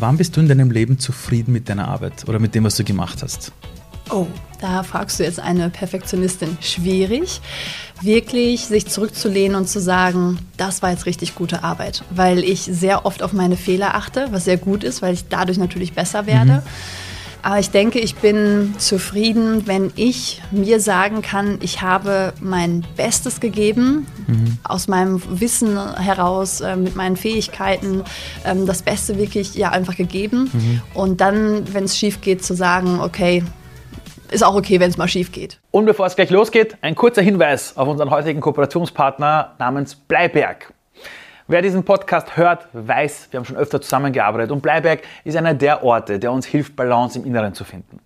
Wann bist du in deinem Leben zufrieden mit deiner Arbeit oder mit dem, was du gemacht hast? Oh, da fragst du jetzt eine Perfektionistin. Schwierig, wirklich sich zurückzulehnen und zu sagen, das war jetzt richtig gute Arbeit, weil ich sehr oft auf meine Fehler achte, was sehr gut ist, weil ich dadurch natürlich besser werde. Mhm. Aber ich denke, ich bin zufrieden, wenn ich mir sagen kann, ich habe mein Bestes gegeben, mhm. aus meinem Wissen heraus, äh, mit meinen Fähigkeiten, ähm, das Beste wirklich ja einfach gegeben. Mhm. Und dann, wenn es schief geht, zu sagen, okay, ist auch okay, wenn es mal schief geht. Und bevor es gleich losgeht, ein kurzer Hinweis auf unseren heutigen Kooperationspartner namens Bleiberg. Wer diesen Podcast hört, weiß, wir haben schon öfter zusammengearbeitet und Bleiberg ist einer der Orte, der uns hilft, Balance im Inneren zu finden.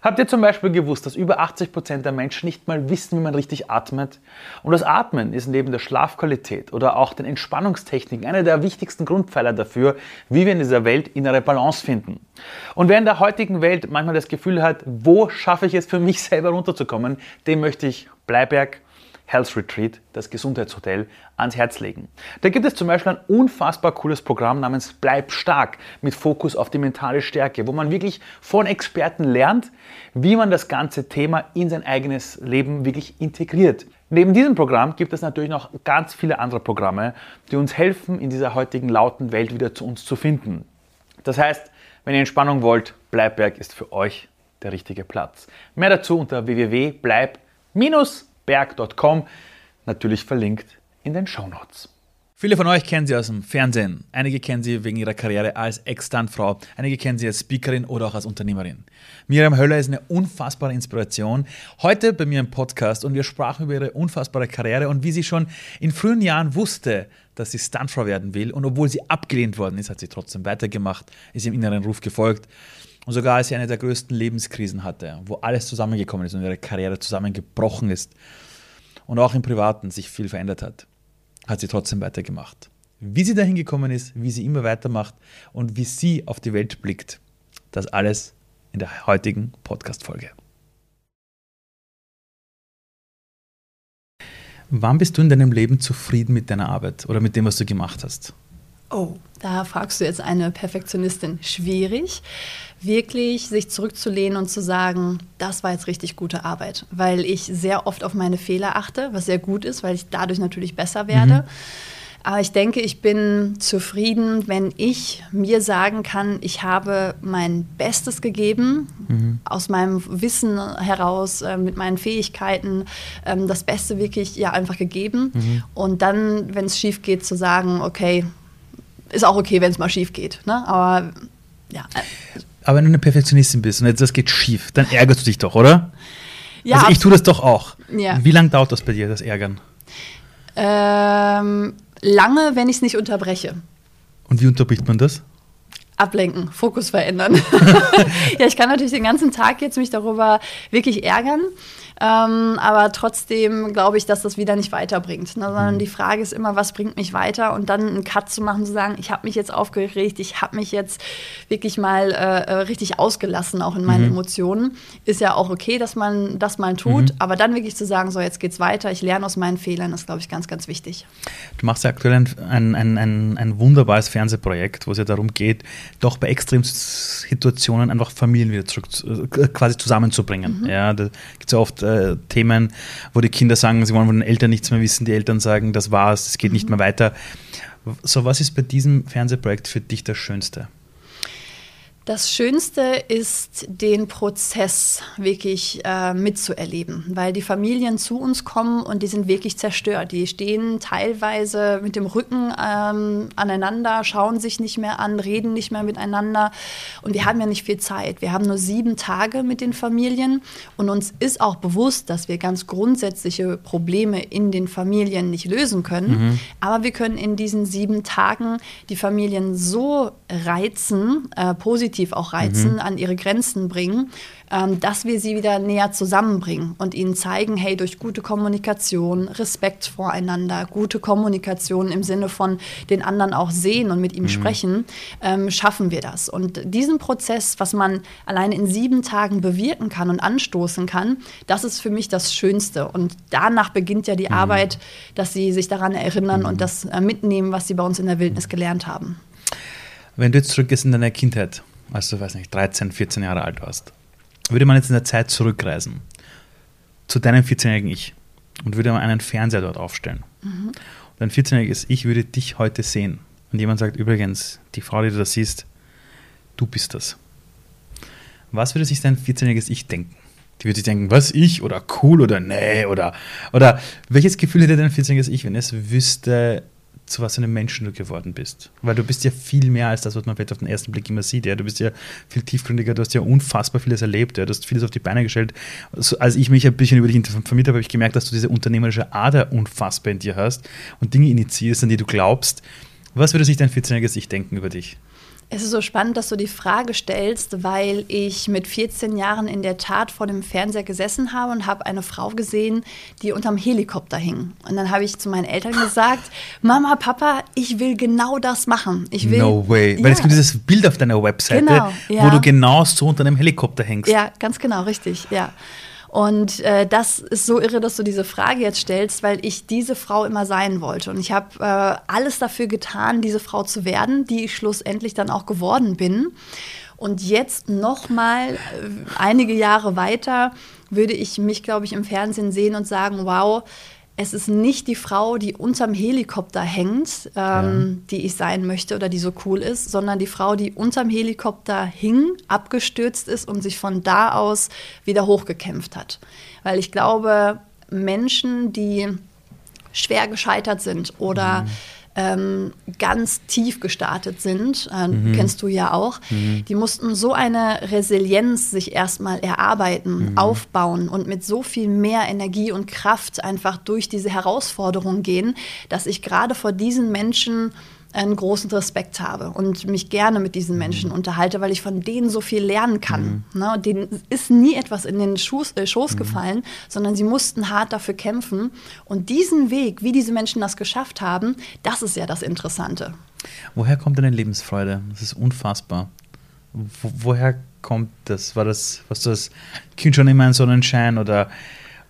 Habt ihr zum Beispiel gewusst, dass über 80 Prozent der Menschen nicht mal wissen, wie man richtig atmet? Und das Atmen ist neben der Schlafqualität oder auch den Entspannungstechniken einer der wichtigsten Grundpfeiler dafür, wie wir in dieser Welt innere Balance finden. Und wer in der heutigen Welt manchmal das Gefühl hat, wo schaffe ich es für mich selber runterzukommen, dem möchte ich Bleiberg Health Retreat, das Gesundheitshotel, ans Herz legen. Da gibt es zum Beispiel ein unfassbar cooles Programm namens Bleib stark mit Fokus auf die mentale Stärke, wo man wirklich von Experten lernt, wie man das ganze Thema in sein eigenes Leben wirklich integriert. Neben diesem Programm gibt es natürlich noch ganz viele andere Programme, die uns helfen, in dieser heutigen lauten Welt wieder zu uns zu finden. Das heißt, wenn ihr Entspannung wollt, Bleibberg ist für euch der richtige Platz. Mehr dazu unter www.bleib- berg.com, natürlich verlinkt in den Shownotes. Viele von euch kennen sie aus dem Fernsehen. Einige kennen sie wegen ihrer Karriere als Ex-Stuntfrau. Einige kennen sie als Speakerin oder auch als Unternehmerin. Miriam Höller ist eine unfassbare Inspiration. Heute bei mir im Podcast und wir sprachen über ihre unfassbare Karriere und wie sie schon in frühen Jahren wusste, dass sie Stuntfrau werden will. Und obwohl sie abgelehnt worden ist, hat sie trotzdem weitergemacht, ist ihrem inneren Ruf gefolgt. Und sogar als sie eine der größten Lebenskrisen hatte, wo alles zusammengekommen ist und ihre Karriere zusammengebrochen ist und auch im Privaten sich viel verändert hat, hat sie trotzdem weitergemacht. Wie sie dahin gekommen ist, wie sie immer weitermacht und wie sie auf die Welt blickt, das alles in der heutigen Podcast-Folge. Wann bist du in deinem Leben zufrieden mit deiner Arbeit oder mit dem, was du gemacht hast? Oh, da fragst du jetzt eine Perfektionistin. Schwierig, wirklich sich zurückzulehnen und zu sagen, das war jetzt richtig gute Arbeit, weil ich sehr oft auf meine Fehler achte, was sehr gut ist, weil ich dadurch natürlich besser werde. Mhm. Aber ich denke, ich bin zufrieden, wenn ich mir sagen kann, ich habe mein Bestes gegeben, mhm. aus meinem Wissen heraus, äh, mit meinen Fähigkeiten, ähm, das Beste wirklich ja einfach gegeben. Mhm. Und dann, wenn es schief geht, zu sagen, okay, ist auch okay, wenn es mal schief geht. Ne? Aber ja. Aber wenn du eine Perfektionistin bist und etwas geht schief, dann ärgerst du dich doch, oder? Ja. Also ich tue das doch auch. Ja. Wie lange dauert das bei dir, das Ärgern? Ähm, lange, wenn ich es nicht unterbreche. Und wie unterbricht man das? Ablenken, Fokus verändern. ja, ich kann natürlich den ganzen Tag jetzt mich darüber wirklich ärgern. Ähm, aber trotzdem glaube ich, dass das wieder nicht weiterbringt. Ne? Sondern mhm. die Frage ist immer, was bringt mich weiter? Und dann einen Cut zu machen, zu sagen, ich habe mich jetzt aufgeregt, ich habe mich jetzt wirklich mal äh, äh, richtig ausgelassen, auch in meinen mhm. Emotionen. Ist ja auch okay, dass man das mal tut. Mhm. Aber dann wirklich zu sagen, so jetzt geht's weiter, ich lerne aus meinen Fehlern, ist, glaube ich, ganz, ganz wichtig. Du machst ja aktuell ein, ein, ein, ein wunderbares Fernsehprojekt, wo es ja darum geht, doch bei Extremsituationen einfach Familien wieder zurück äh, quasi zusammenzubringen. Mhm. Ja, da gibt es ja oft äh, Themen, wo die Kinder sagen, sie wollen von den Eltern nichts mehr wissen, die Eltern sagen, das war's, es geht nicht mhm. mehr weiter. So, was ist bei diesem Fernsehprojekt für dich das Schönste? Das Schönste ist, den Prozess wirklich äh, mitzuerleben, weil die Familien zu uns kommen und die sind wirklich zerstört. Die stehen teilweise mit dem Rücken ähm, aneinander, schauen sich nicht mehr an, reden nicht mehr miteinander. Und wir haben ja nicht viel Zeit. Wir haben nur sieben Tage mit den Familien und uns ist auch bewusst, dass wir ganz grundsätzliche Probleme in den Familien nicht lösen können. Mhm. Aber wir können in diesen sieben Tagen die Familien so reizen, äh, positiv positiv auch reizen, mhm. an ihre Grenzen bringen, ähm, dass wir sie wieder näher zusammenbringen und ihnen zeigen, hey, durch gute Kommunikation, Respekt voreinander, gute Kommunikation im Sinne von den anderen auch sehen und mit ihm mhm. sprechen, ähm, schaffen wir das. Und diesen Prozess, was man alleine in sieben Tagen bewirken kann und anstoßen kann, das ist für mich das Schönste. Und danach beginnt ja die mhm. Arbeit, dass sie sich daran erinnern und mhm. das äh, mitnehmen, was sie bei uns in der Wildnis gelernt haben. Wenn du jetzt zurückgehst in deine Kindheit, als du, weiß nicht, 13, 14 Jahre alt warst, würde man jetzt in der Zeit zurückreisen zu deinem 14-jährigen Ich und würde mal einen Fernseher dort aufstellen. Mhm. Und ein 14-jähriges Ich würde dich heute sehen. Und jemand sagt übrigens, die Frau, die du da siehst, du bist das. Was würde sich dein 14-jähriges Ich denken? Die würde sich denken, was ich oder cool oder nee oder oder welches Gefühl hätte dein 14-jähriges Ich, wenn es wüsste, zu was für einem Menschen du geworden bist. Weil du bist ja viel mehr als das, was man vielleicht auf den ersten Blick immer sieht. Ja. Du bist ja viel tiefgründiger, du hast ja unfassbar vieles erlebt, ja. du hast vieles auf die Beine gestellt. Also, als ich mich ein bisschen über dich informiert habe, habe ich gemerkt, dass du diese unternehmerische Ader unfassbar in dir hast und Dinge initiierst, an die du glaubst. Was würde sich dein 14-jähriges Ich denken über dich? Es ist so spannend, dass du die Frage stellst, weil ich mit 14 Jahren in der Tat vor dem Fernseher gesessen habe und habe eine Frau gesehen, die unterm Helikopter hing. Und dann habe ich zu meinen Eltern gesagt, Mama, Papa, ich will genau das machen. Ich will, no way. Weil ja. es gibt dieses Bild auf deiner Webseite, genau, ja. wo du genau so unter einem Helikopter hängst. Ja, ganz genau, richtig, ja. Und äh, das ist so irre, dass du diese Frage jetzt stellst, weil ich diese Frau immer sein wollte. Und ich habe äh, alles dafür getan, diese Frau zu werden, die ich schlussendlich dann auch geworden bin. Und jetzt noch mal äh, einige Jahre weiter würde ich mich, glaube ich, im Fernsehen sehen und sagen, wow, es ist nicht die Frau, die unterm Helikopter hängt, ähm, ja. die ich sein möchte oder die so cool ist, sondern die Frau, die unterm Helikopter hing, abgestürzt ist und sich von da aus wieder hochgekämpft hat. Weil ich glaube, Menschen, die schwer gescheitert sind oder mhm ähm, ganz tief gestartet sind, äh, mhm. kennst du ja auch, mhm. die mussten so eine Resilienz sich erstmal erarbeiten, mhm. aufbauen und mit so viel mehr Energie und Kraft einfach durch diese Herausforderung gehen, dass ich gerade vor diesen Menschen einen großen Respekt habe und mich gerne mit diesen Menschen mhm. unterhalte, weil ich von denen so viel lernen kann. Mhm. Ne? Denen ist nie etwas in den Schoß, äh, Schoß mhm. gefallen, sondern sie mussten hart dafür kämpfen. Und diesen Weg, wie diese Menschen das geschafft haben, das ist ja das Interessante. Woher kommt deine Lebensfreude? Das ist unfassbar. Wo, woher kommt das? War das, was du als Kind schon immer ein Sonnenschein oder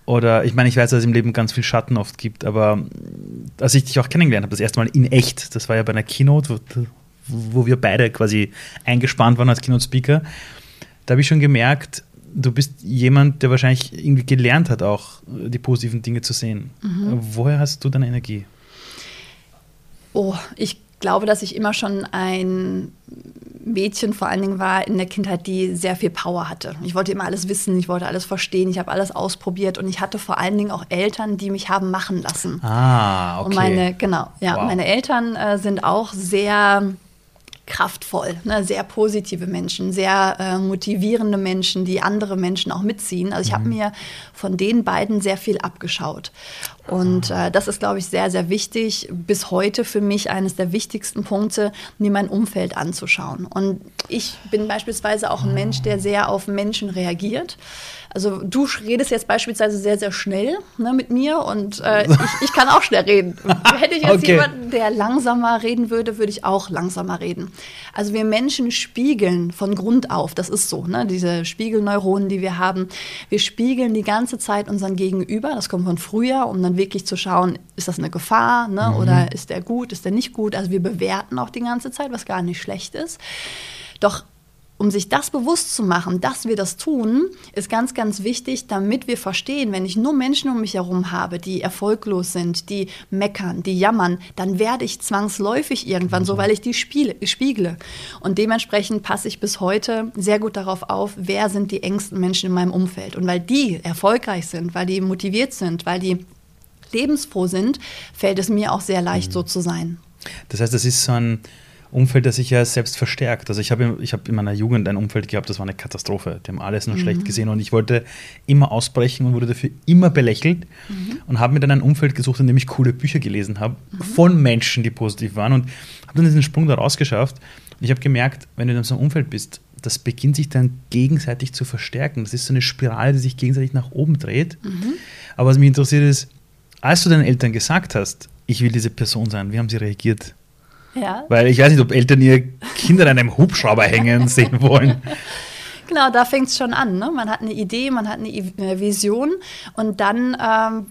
oder ich meine, ich weiß, dass es im Leben ganz viel Schatten oft gibt, aber als ich dich auch kennengelernt habe, das erste Mal in echt, das war ja bei einer Keynote, wo, wo wir beide quasi eingespannt waren als Keynote-Speaker, da habe ich schon gemerkt, du bist jemand, der wahrscheinlich irgendwie gelernt hat, auch die positiven Dinge zu sehen. Mhm. Woher hast du deine Energie? Oh, ich glaube, dass ich immer schon ein Mädchen vor allen Dingen war in der Kindheit, die sehr viel Power hatte. Ich wollte immer alles wissen, ich wollte alles verstehen, ich habe alles ausprobiert und ich hatte vor allen Dingen auch Eltern, die mich haben machen lassen. Ah, okay. Und meine, genau, ja, wow. meine Eltern äh, sind auch sehr kraftvoll, ne? sehr positive Menschen, sehr äh, motivierende Menschen, die andere Menschen auch mitziehen. Also ich mhm. habe mir von den beiden sehr viel abgeschaut. Und äh, das ist, glaube ich, sehr, sehr wichtig. Bis heute für mich eines der wichtigsten Punkte, mir mein Umfeld anzuschauen. Und ich bin beispielsweise auch ein Mensch, der sehr auf Menschen reagiert. Also du redest jetzt beispielsweise sehr, sehr schnell ne, mit mir und äh, ich, ich, kann auch schnell reden. Hätte ich jetzt okay. jemanden, der langsamer reden würde, würde ich auch langsamer reden. Also wir Menschen spiegeln von Grund auf, das ist so, ne, diese Spiegelneuronen, die wir haben. Wir spiegeln die ganze Zeit unseren Gegenüber, das kommt von früher, um dann wirklich zu schauen, ist das eine Gefahr ne, mhm. oder ist der gut, ist der nicht gut. Also wir bewerten auch die ganze Zeit, was gar nicht schlecht ist. Doch um sich das bewusst zu machen, dass wir das tun, ist ganz, ganz wichtig, damit wir verstehen, wenn ich nur Menschen um mich herum habe, die erfolglos sind, die meckern, die jammern, dann werde ich zwangsläufig irgendwann so, mhm. weil ich die spiele, spiegle. Und dementsprechend passe ich bis heute sehr gut darauf auf, wer sind die engsten Menschen in meinem Umfeld. Und weil die erfolgreich sind, weil die motiviert sind, weil die lebensfroh sind, fällt es mir auch sehr leicht, mhm. so zu sein. Das heißt, das ist so ein Umfeld, das sich ja selbst verstärkt. Also ich habe ich hab in meiner Jugend ein Umfeld gehabt, das war eine Katastrophe. Die haben alles nur mhm. schlecht gesehen und ich wollte immer ausbrechen und wurde dafür immer belächelt mhm. und habe mir dann ein Umfeld gesucht, in dem ich coole Bücher gelesen habe, mhm. von Menschen, die positiv waren und habe dann diesen Sprung da rausgeschafft. Ich habe gemerkt, wenn du in so einem Umfeld bist, das beginnt sich dann gegenseitig zu verstärken. Das ist so eine Spirale, die sich gegenseitig nach oben dreht. Mhm. Aber was mich interessiert ist, als du deinen Eltern gesagt hast, ich will diese Person sein, wie haben sie reagiert? Ja. Weil ich weiß nicht, ob Eltern ihre Kinder an einem Hubschrauber hängen sehen wollen. Genau, da fängt es schon an. Ne? Man hat eine Idee, man hat eine Vision und dann ähm,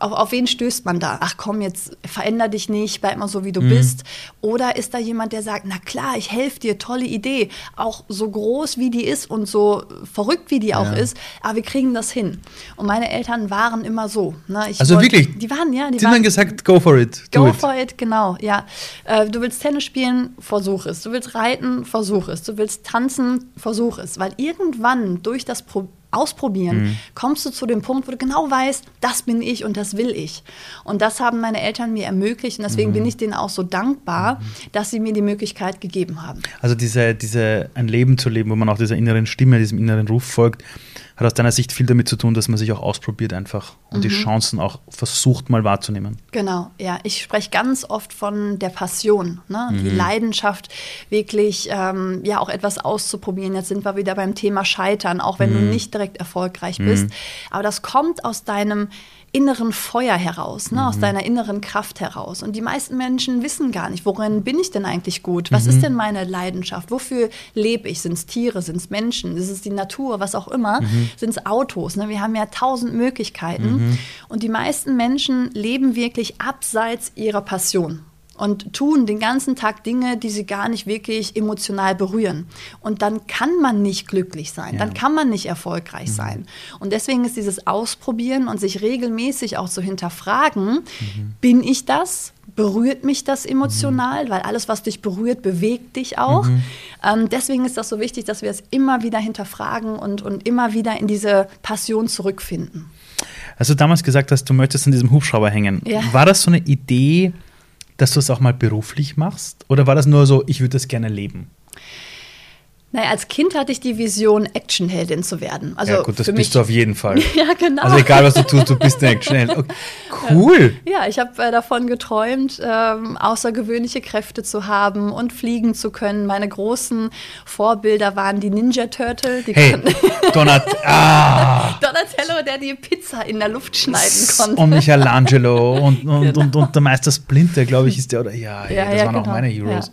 auf, auf wen stößt man da? Ach komm, jetzt veränder dich nicht, bleib mal so, wie du mhm. bist. Oder ist da jemand, der sagt, na klar, ich helfe dir, tolle Idee, auch so groß wie die ist und so verrückt wie die auch ist, aber wir kriegen das hin. Und meine Eltern waren immer so. Ne? also wollte, wirklich? Die waren, ja. Die, die haben dann gesagt, go for it. Go it. for it, genau, ja. Äh, du willst Tennis spielen, versuch es. Du willst reiten, versuch es. Du willst tanzen, versuch es. Weil irgendwann durch das Problem, Ausprobieren mhm. kommst du zu dem Punkt, wo du genau weißt, das bin ich und das will ich. Und das haben meine Eltern mir ermöglicht und deswegen mhm. bin ich denen auch so dankbar, mhm. dass sie mir die Möglichkeit gegeben haben. Also diese, diese ein Leben zu leben, wo man auch dieser inneren Stimme, diesem inneren Ruf folgt, hat aus deiner Sicht viel damit zu tun, dass man sich auch ausprobiert einfach und mhm. die Chancen auch versucht mal wahrzunehmen. Genau, ja. Ich spreche ganz oft von der Passion, ne? Mhm. die Leidenschaft, wirklich ähm, ja auch etwas auszuprobieren. Jetzt sind wir wieder beim Thema Scheitern, auch wenn mhm. du nicht direkt erfolgreich bist. Mhm. Aber das kommt aus deinem inneren Feuer heraus, ne, mhm. aus deiner inneren Kraft heraus. Und die meisten Menschen wissen gar nicht, worin bin ich denn eigentlich gut? Was mhm. ist denn meine Leidenschaft? Wofür lebe ich? Sind es Tiere? Sind es Menschen? Ist es die Natur? Was auch immer? Mhm. Sind es Autos? Ne? Wir haben ja tausend Möglichkeiten. Mhm. Und die meisten Menschen leben wirklich abseits ihrer Passion und tun den ganzen Tag Dinge, die sie gar nicht wirklich emotional berühren. Und dann kann man nicht glücklich sein, ja. dann kann man nicht erfolgreich mhm. sein. Und deswegen ist dieses Ausprobieren und sich regelmäßig auch zu hinterfragen, mhm. bin ich das? Berührt mich das emotional? Mhm. Weil alles, was dich berührt, bewegt dich auch. Mhm. Ähm, deswegen ist das so wichtig, dass wir es immer wieder hinterfragen und, und immer wieder in diese Passion zurückfinden. Als du damals gesagt hast, du möchtest an diesem Hubschrauber hängen, ja. war das so eine Idee, dass du es auch mal beruflich machst? Oder war das nur so, ich würde das gerne leben? Naja, als Kind hatte ich die Vision, Actionheldin zu werden. Also ja, gut, das bist du auf jeden Fall. ja, genau. Also egal, was du tust, du bist eine Actionheldin. Okay. Cool. Ja, ich habe äh, davon geträumt, ähm, außergewöhnliche Kräfte zu haben und fliegen zu können. Meine großen Vorbilder waren die Ninja Turtle. Die hey, Donat ah. Donatello, der die Pizza in der Luft schneiden konnte. Und Michelangelo und, und, genau. und, und, der Meister Splinter, glaube ich, ist der. Oder ja, ja, ja das ja, waren genau. auch meine Heroes. Ja.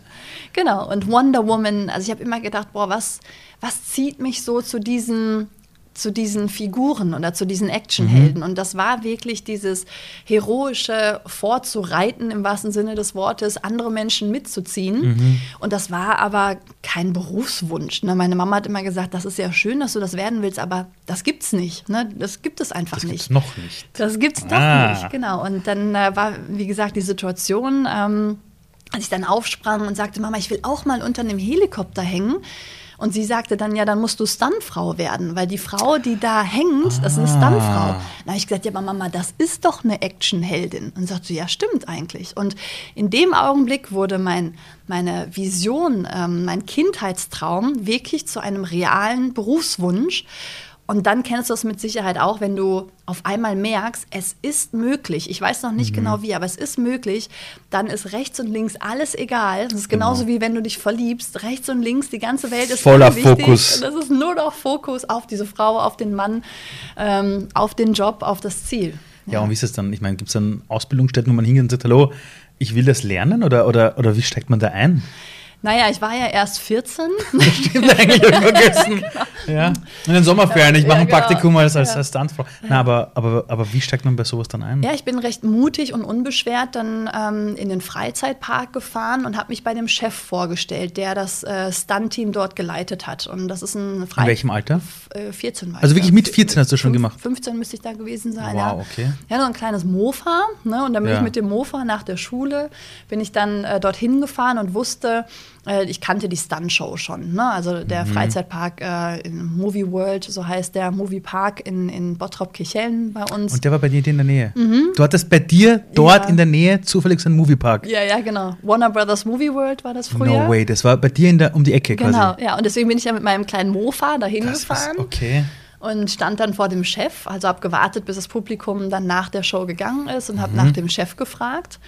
Genau, und Wonder Woman, also ich habe immer gedacht, boah, was, was zieht mich so zu diesen zu diesen Figuren oder zu diesen Actionhelden. Mhm. Und das war wirklich dieses heroische Vorzureiten im wahrsten Sinne des Wortes, andere Menschen mitzuziehen. Mhm. Und das war aber kein Berufswunsch. Ne? Meine Mama hat immer gesagt, das ist ja schön, dass du das werden willst, aber das gibt's nicht. Ne? Das gibt es einfach das nicht. Gibt's noch nicht. Das gibt's ah. doch nicht, genau. Und dann äh, war, wie gesagt, die Situation. Ähm, als ich dann aufsprang und sagte, Mama, ich will auch mal unter einem Helikopter hängen. Und sie sagte dann, ja, dann musst du Stuntfrau werden, weil die Frau, die da hängt, ah. das ist eine Stuntfrau. Da habe ich gesagt, ja, aber Mama, das ist doch eine Actionheldin. Und sagte, ja, stimmt eigentlich. Und in dem Augenblick wurde mein, meine Vision, ähm, mein Kindheitstraum wirklich zu einem realen Berufswunsch. Und dann kennst du es mit Sicherheit auch, wenn du auf einmal merkst, es ist möglich. Ich weiß noch nicht mhm. genau wie, aber es ist möglich. Dann ist rechts und links alles egal. Das ist genauso genau. wie wenn du dich verliebst. Rechts und links, die ganze Welt ist voller Fokus. Das ist nur noch Fokus auf diese Frau, auf den Mann, ähm, auf den Job, auf das Ziel. Ja, ja und wie ist es dann? Ich meine, gibt es dann Ausbildungsstätten, wo man hingeht und sagt, hallo, ich will das lernen oder, oder, oder wie steigt man da ein? Naja, ich war ja erst 14. Das stimmt eigentlich, ich vergessen. genau. ja. In den Sommerferien, ich mache ein genau. Praktikum als, als, als Stuntfrau. Na, aber, aber, aber wie steigt man bei sowas dann ein? Ja, ich bin recht mutig und unbeschwert dann ähm, in den Freizeitpark gefahren und habe mich bei dem Chef vorgestellt, der das äh, Stunt-Team dort geleitet hat. Und das ist ein Fre In welchem Alter? Äh, 14 war Also wirklich mit 14 hast du schon gemacht? 15 müsste ich da gewesen sein, wow, ja. okay. Ja, so ein kleines Mofa. Ne? Und dann bin ja. ich mit dem Mofa nach der Schule, bin ich dann äh, dorthin gefahren und wusste, äh, ich kannte die Stunt-Show schon. Ne? Also der mhm. Freizeitpark äh, in Movie World, so heißt der Movie Park in, in Bottrop-Kirchhellen bei uns. Und der war bei dir in der Nähe? Mhm. Du hattest bei dir dort ja. in der Nähe zufällig so einen Moviepark? Ja, ja, genau. Warner Brothers Movie World war das früher. No way, das war bei dir in der, um die Ecke genau, quasi. Genau, ja. Und deswegen bin ich ja mit meinem kleinen Mofa dahin das gefahren. Ist, okay und stand dann vor dem Chef, also habe gewartet, bis das Publikum dann nach der Show gegangen ist und habe mhm. nach dem Chef gefragt.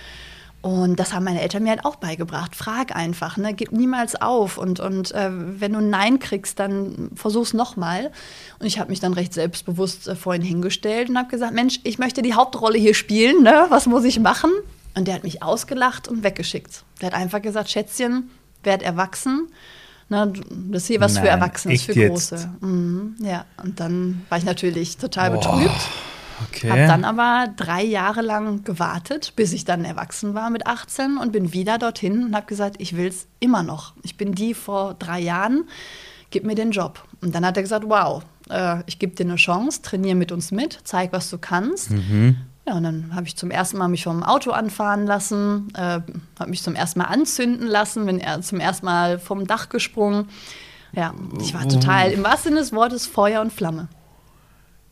Und das haben meine Eltern mir halt auch beigebracht. Frag einfach, ne? gib niemals auf. Und, und äh, wenn du ein Nein kriegst, dann versuch's nochmal. Und ich habe mich dann recht selbstbewusst äh, vorhin hingestellt und habe gesagt, Mensch, ich möchte die Hauptrolle hier spielen, ne? was muss ich machen? Und der hat mich ausgelacht und weggeschickt. Der hat einfach gesagt, Schätzchen, werd erwachsen. Ne, das ist hier was Nein, für Erwachsene, für Große. Mhm, ja, und dann war ich natürlich total Boah. betrübt. Okay. Habe dann aber drei Jahre lang gewartet, bis ich dann erwachsen war mit 18 und bin wieder dorthin und habe gesagt, ich will es immer noch. Ich bin die vor drei Jahren, gib mir den Job. Und dann hat er gesagt, wow, äh, ich gebe dir eine Chance, trainiere mit uns mit, zeig, was du kannst. Mhm. Ja, und dann habe ich zum ersten Mal mich vom Auto anfahren lassen, äh, habe mich zum ersten Mal anzünden lassen, bin zum ersten Mal vom Dach gesprungen. Ja, ich war total, im wahrsten Sinne des Wortes, Feuer und Flamme.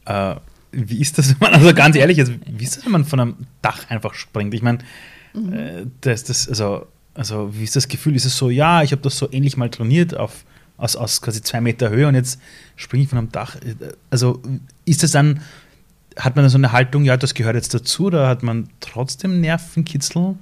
Äh, wie ist das, wenn man, also ganz ehrlich, also, wie ist das, wenn man von einem Dach einfach springt? Ich meine, mhm. äh, das, das, also, also, wie ist das Gefühl? Ist es so, ja, ich habe das so ähnlich mal trainiert auf, aus, aus quasi zwei Meter Höhe und jetzt springe ich von einem Dach. Also, ist das dann, hat man dann so eine Haltung, ja, das gehört jetzt dazu, oder hat man trotzdem Nervenkitzel?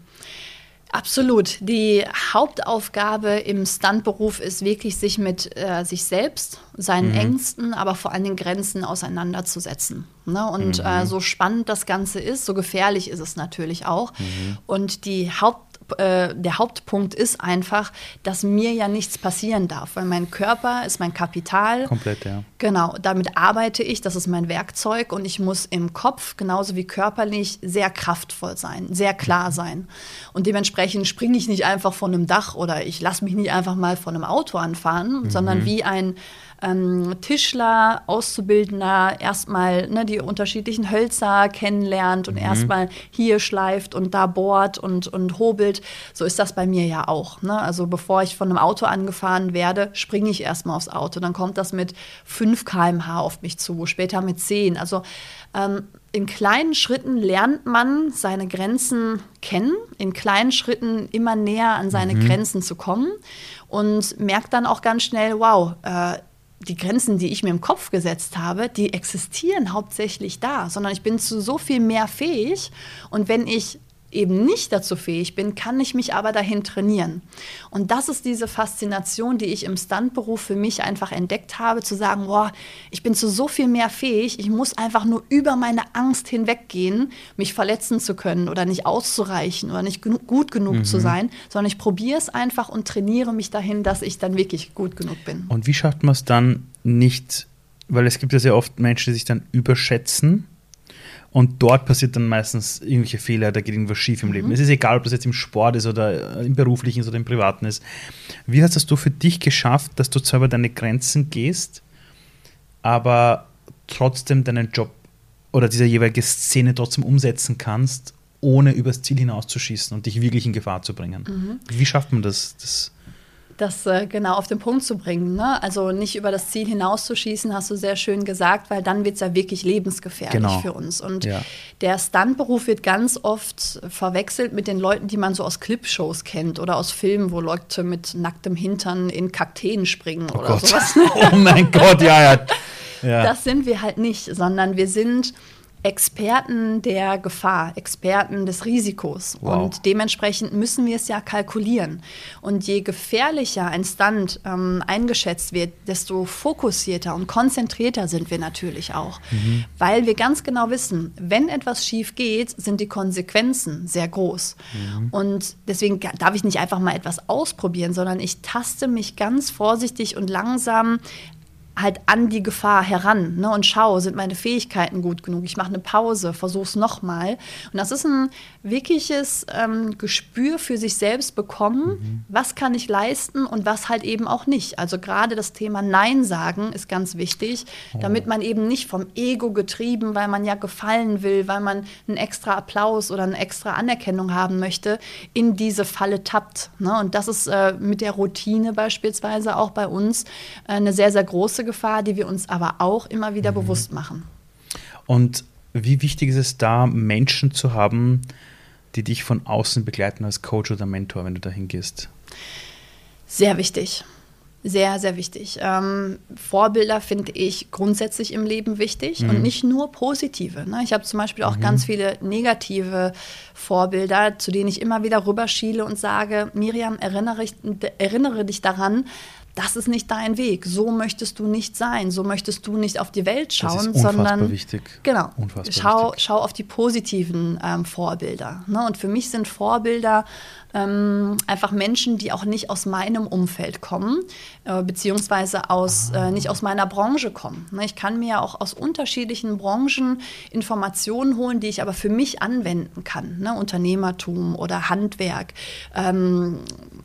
Absolut. Die Hauptaufgabe im Stuntberuf ist wirklich, sich mit äh, sich selbst, seinen mhm. Ängsten, aber vor allen Dingen Grenzen auseinanderzusetzen. Ne? Und mhm. äh, so spannend das Ganze ist, so gefährlich ist es natürlich auch. Mhm. Und die Haupt äh, der Hauptpunkt ist einfach, dass mir ja nichts passieren darf, weil mein Körper ist mein Kapital. Komplett, ja. Genau, damit arbeite ich, das ist mein Werkzeug und ich muss im Kopf genauso wie körperlich sehr kraftvoll sein, sehr klar sein. Und dementsprechend springe ich nicht einfach von einem Dach oder ich lasse mich nicht einfach mal von einem Auto anfahren, mhm. sondern wie ein ähm, Tischler, Auszubildender erstmal ne, die unterschiedlichen Hölzer kennenlernt und mhm. erstmal hier schleift und da bohrt und, und hobelt. So ist das bei mir ja auch. Ne? Also bevor ich von einem Auto angefahren werde, springe ich erstmal aufs Auto. Dann kommt das mit 5 km/h auf mich zu, später mit 10. Also ähm, in kleinen Schritten lernt man seine Grenzen kennen, in kleinen Schritten immer näher an seine mhm. Grenzen zu kommen und merkt dann auch ganz schnell, wow, äh, die Grenzen, die ich mir im Kopf gesetzt habe, die existieren hauptsächlich da, sondern ich bin zu so viel mehr fähig. Und wenn ich eben nicht dazu fähig bin, kann ich mich aber dahin trainieren. Und das ist diese Faszination, die ich im Stuntberuf für mich einfach entdeckt habe, zu sagen, boah, ich bin zu so viel mehr fähig, ich muss einfach nur über meine Angst hinweggehen, mich verletzen zu können oder nicht auszureichen oder nicht genug, gut genug mhm. zu sein, sondern ich probiere es einfach und trainiere mich dahin, dass ich dann wirklich gut genug bin. Und wie schafft man es dann nicht, weil es gibt ja sehr oft Menschen, die sich dann überschätzen, und dort passiert dann meistens irgendwelche Fehler, da geht irgendwas schief im mhm. Leben. Es ist egal, ob das jetzt im Sport ist oder im beruflichen ist oder im privaten ist. Wie hast das du für dich geschafft, dass du zwar über deine Grenzen gehst, aber trotzdem deinen Job oder diese jeweilige Szene trotzdem umsetzen kannst, ohne übers Ziel hinauszuschießen und dich wirklich in Gefahr zu bringen? Mhm. Wie schafft man das? das das äh, genau auf den Punkt zu bringen. Ne? Also nicht über das Ziel hinauszuschießen, hast du sehr schön gesagt, weil dann wird es ja wirklich lebensgefährlich genau. für uns. Und ja. der Stuntberuf wird ganz oft verwechselt mit den Leuten, die man so aus Clipshows kennt oder aus Filmen, wo Leute mit nacktem Hintern in Kakteen springen oh oder Gott. sowas. oh mein Gott, ja, ja. ja. Das sind wir halt nicht, sondern wir sind Experten der Gefahr, Experten des Risikos. Wow. Und dementsprechend müssen wir es ja kalkulieren. Und je gefährlicher ein Stunt ähm, eingeschätzt wird, desto fokussierter und konzentrierter sind wir natürlich auch. Mhm. Weil wir ganz genau wissen, wenn etwas schief geht, sind die Konsequenzen sehr groß. Mhm. Und deswegen darf ich nicht einfach mal etwas ausprobieren, sondern ich taste mich ganz vorsichtig und langsam halt an die Gefahr heran ne, und schaue, sind meine Fähigkeiten gut genug? Ich mache eine Pause, versuche es nochmal. Und das ist ein wirkliches ähm, Gespür für sich selbst bekommen, mhm. was kann ich leisten und was halt eben auch nicht. Also gerade das Thema Nein sagen ist ganz wichtig, oh. damit man eben nicht vom Ego getrieben, weil man ja gefallen will, weil man einen extra Applaus oder eine extra Anerkennung haben möchte, in diese Falle tappt. Ne? Und das ist äh, mit der Routine beispielsweise auch bei uns äh, eine sehr, sehr große Gefahr, die wir uns aber auch immer wieder mhm. bewusst machen. Und wie wichtig ist es da, Menschen zu haben, die dich von außen begleiten als Coach oder Mentor, wenn du dahin gehst? Sehr wichtig. Sehr, sehr wichtig. Ähm, Vorbilder finde ich grundsätzlich im Leben wichtig mhm. und nicht nur positive. Ne? Ich habe zum Beispiel auch mhm. ganz viele negative Vorbilder, zu denen ich immer wieder rüberschiele und sage, Miriam, erinnere, erinnere dich daran, das ist nicht dein Weg. So möchtest du nicht sein. So möchtest du nicht auf die Welt schauen, das ist sondern wichtig. genau. Unfassbar schau, wichtig. schau auf die positiven ähm, Vorbilder. Ne? Und für mich sind Vorbilder ähm, einfach Menschen, die auch nicht aus meinem Umfeld kommen, äh, beziehungsweise aus, äh, nicht aus meiner Branche kommen. Ne, ich kann mir auch aus unterschiedlichen Branchen Informationen holen, die ich aber für mich anwenden kann. Ne? Unternehmertum oder Handwerk, ähm,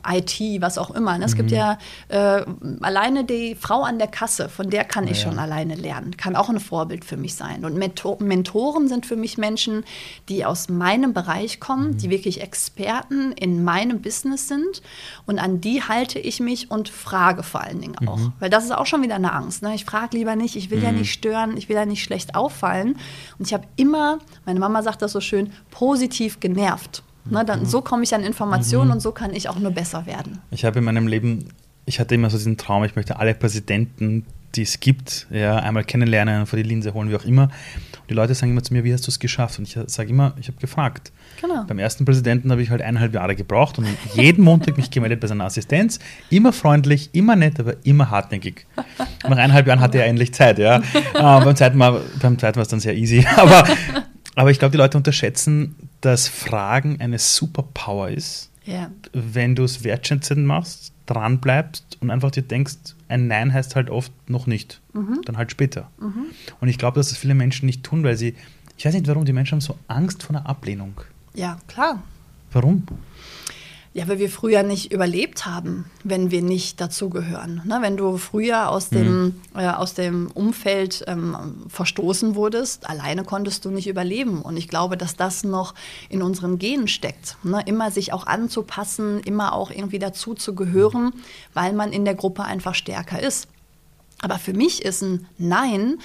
IT, was auch immer. Ne? Es mhm. gibt ja äh, alleine die Frau an der Kasse, von der kann ich ja. schon alleine lernen, kann auch ein Vorbild für mich sein. Und Mentor Mentoren sind für mich Menschen, die aus meinem Bereich kommen, mhm. die wirklich Experten in meinem Business sind. Und an die halte ich mich und frage vor allen Dingen auch. Mhm. Weil das ist auch schon wieder eine Angst. Ne? Ich frage lieber nicht, ich will mhm. ja nicht stören, ich will ja nicht schlecht auffallen. Und ich habe immer, meine Mama sagt das so schön, positiv genervt. Ne, dann, mhm. So komme ich an Informationen mhm. und so kann ich auch nur besser werden. Ich habe in meinem Leben, ich hatte immer so diesen Traum, ich möchte alle Präsidenten, die es gibt, ja, einmal kennenlernen, vor die Linse holen, wie auch immer. Und die Leute sagen immer zu mir, wie hast du es geschafft? Und ich sage immer, ich habe gefragt. Genau. Beim ersten Präsidenten habe ich halt eineinhalb Jahre gebraucht und jeden Montag mich gemeldet bei seiner Assistenz. Immer freundlich, immer nett, aber immer hartnäckig. Und nach eineinhalb Jahren hatte er endlich Zeit, ja. äh, beim zweiten Mal, beim zweiten war es dann sehr easy. Aber, aber ich glaube, die Leute unterschätzen, dass Fragen eine Superpower ist, ja. wenn du es wertschätzend machst, dran bleibst und einfach dir denkst, ein Nein heißt halt oft noch nicht, mhm. dann halt später. Mhm. Und ich glaube, dass das viele Menschen nicht tun, weil sie, ich weiß nicht warum, die Menschen haben so Angst vor einer Ablehnung. Ja, klar. Warum? Ja, weil wir früher nicht überlebt haben, wenn wir nicht dazugehören. Ne? Wenn du früher aus dem, mhm. äh, aus dem Umfeld ähm, verstoßen wurdest, alleine konntest du nicht überleben. Und ich glaube, dass das noch in unseren Genen steckt. Ne? Immer sich auch anzupassen, immer auch irgendwie dazu zu gehören, weil man in der Gruppe einfach stärker ist. Aber für mich ist ein Nein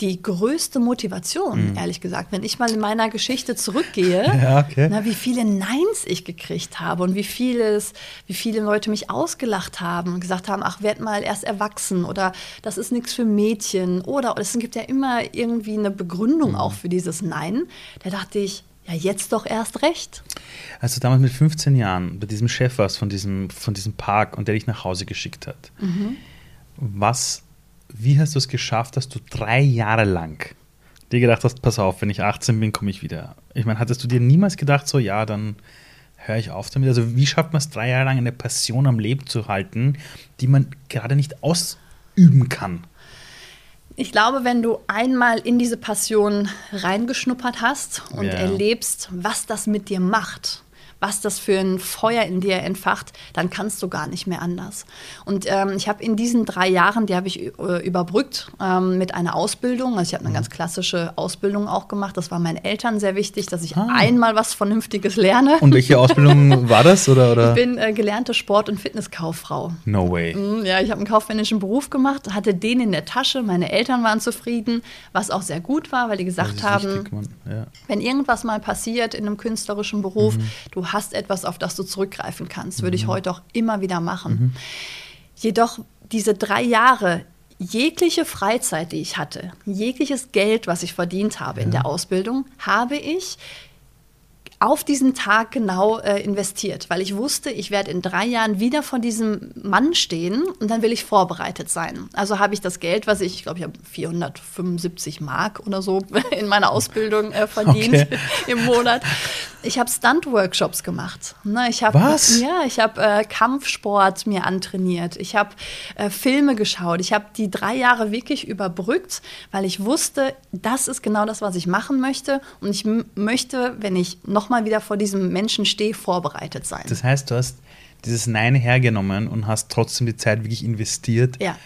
die größte Motivation, mhm. ehrlich gesagt. Wenn ich mal in meiner Geschichte zurückgehe, ja, okay. na, wie viele Neins ich gekriegt habe und wie, vieles, wie viele Leute mich ausgelacht haben und gesagt haben, ach, werd mal erst erwachsen oder das ist nichts für Mädchen oder es gibt ja immer irgendwie eine Begründung mhm. auch für dieses Nein. Da dachte ich, ja, jetzt doch erst recht. Als du damals mit 15 Jahren bei diesem Chef warst von diesem, von diesem Park und der dich nach Hause geschickt hat, mhm. was wie hast du es geschafft, dass du drei Jahre lang dir gedacht hast, pass auf, wenn ich 18 bin, komme ich wieder? Ich meine, hattest du dir niemals gedacht, so ja, dann höre ich auf damit? Also wie schafft man es, drei Jahre lang eine Passion am Leben zu halten, die man gerade nicht ausüben kann? Ich glaube, wenn du einmal in diese Passion reingeschnuppert hast und ja. erlebst, was das mit dir macht, was das für ein Feuer in dir entfacht, dann kannst du gar nicht mehr anders. Und ähm, ich habe in diesen drei Jahren, die habe ich äh, überbrückt ähm, mit einer Ausbildung. Also ich habe eine mhm. ganz klassische Ausbildung auch gemacht. Das war meinen Eltern sehr wichtig, dass ich ah. einmal was Vernünftiges lerne. Und welche Ausbildung war das? Oder, oder? Ich bin äh, gelernte Sport- und Fitnesskauffrau. No way. Mhm, ja, ich habe einen kaufmännischen Beruf gemacht, hatte den in der Tasche. Meine Eltern waren zufrieden, was auch sehr gut war, weil die gesagt haben, wichtig, ja. wenn irgendwas mal passiert in einem künstlerischen Beruf, mhm. du hast etwas, auf das du zurückgreifen kannst. Würde ich mhm. heute auch immer wieder machen. Mhm. Jedoch diese drei Jahre, jegliche Freizeit, die ich hatte, jegliches Geld, was ich verdient habe ja. in der Ausbildung, habe ich auf diesen Tag genau äh, investiert, weil ich wusste, ich werde in drei Jahren wieder vor diesem Mann stehen und dann will ich vorbereitet sein. Also habe ich das Geld, was ich, ich glaube, ich habe 475 Mark oder so in meiner Ausbildung äh, verdient okay. im Monat. Ich habe Stunt-Workshops gemacht. Ne, ich hab, Was? Ja, ich habe äh, Kampfsport mir antrainiert. Ich habe äh, Filme geschaut. Ich habe die drei Jahre wirklich überbrückt, weil ich wusste, das ist genau das, was ich machen möchte. Und ich möchte, wenn ich noch nochmal wieder vor diesem Menschen stehe, vorbereitet sein. Das heißt, du hast dieses Nein hergenommen und hast trotzdem die Zeit wirklich investiert. Ja.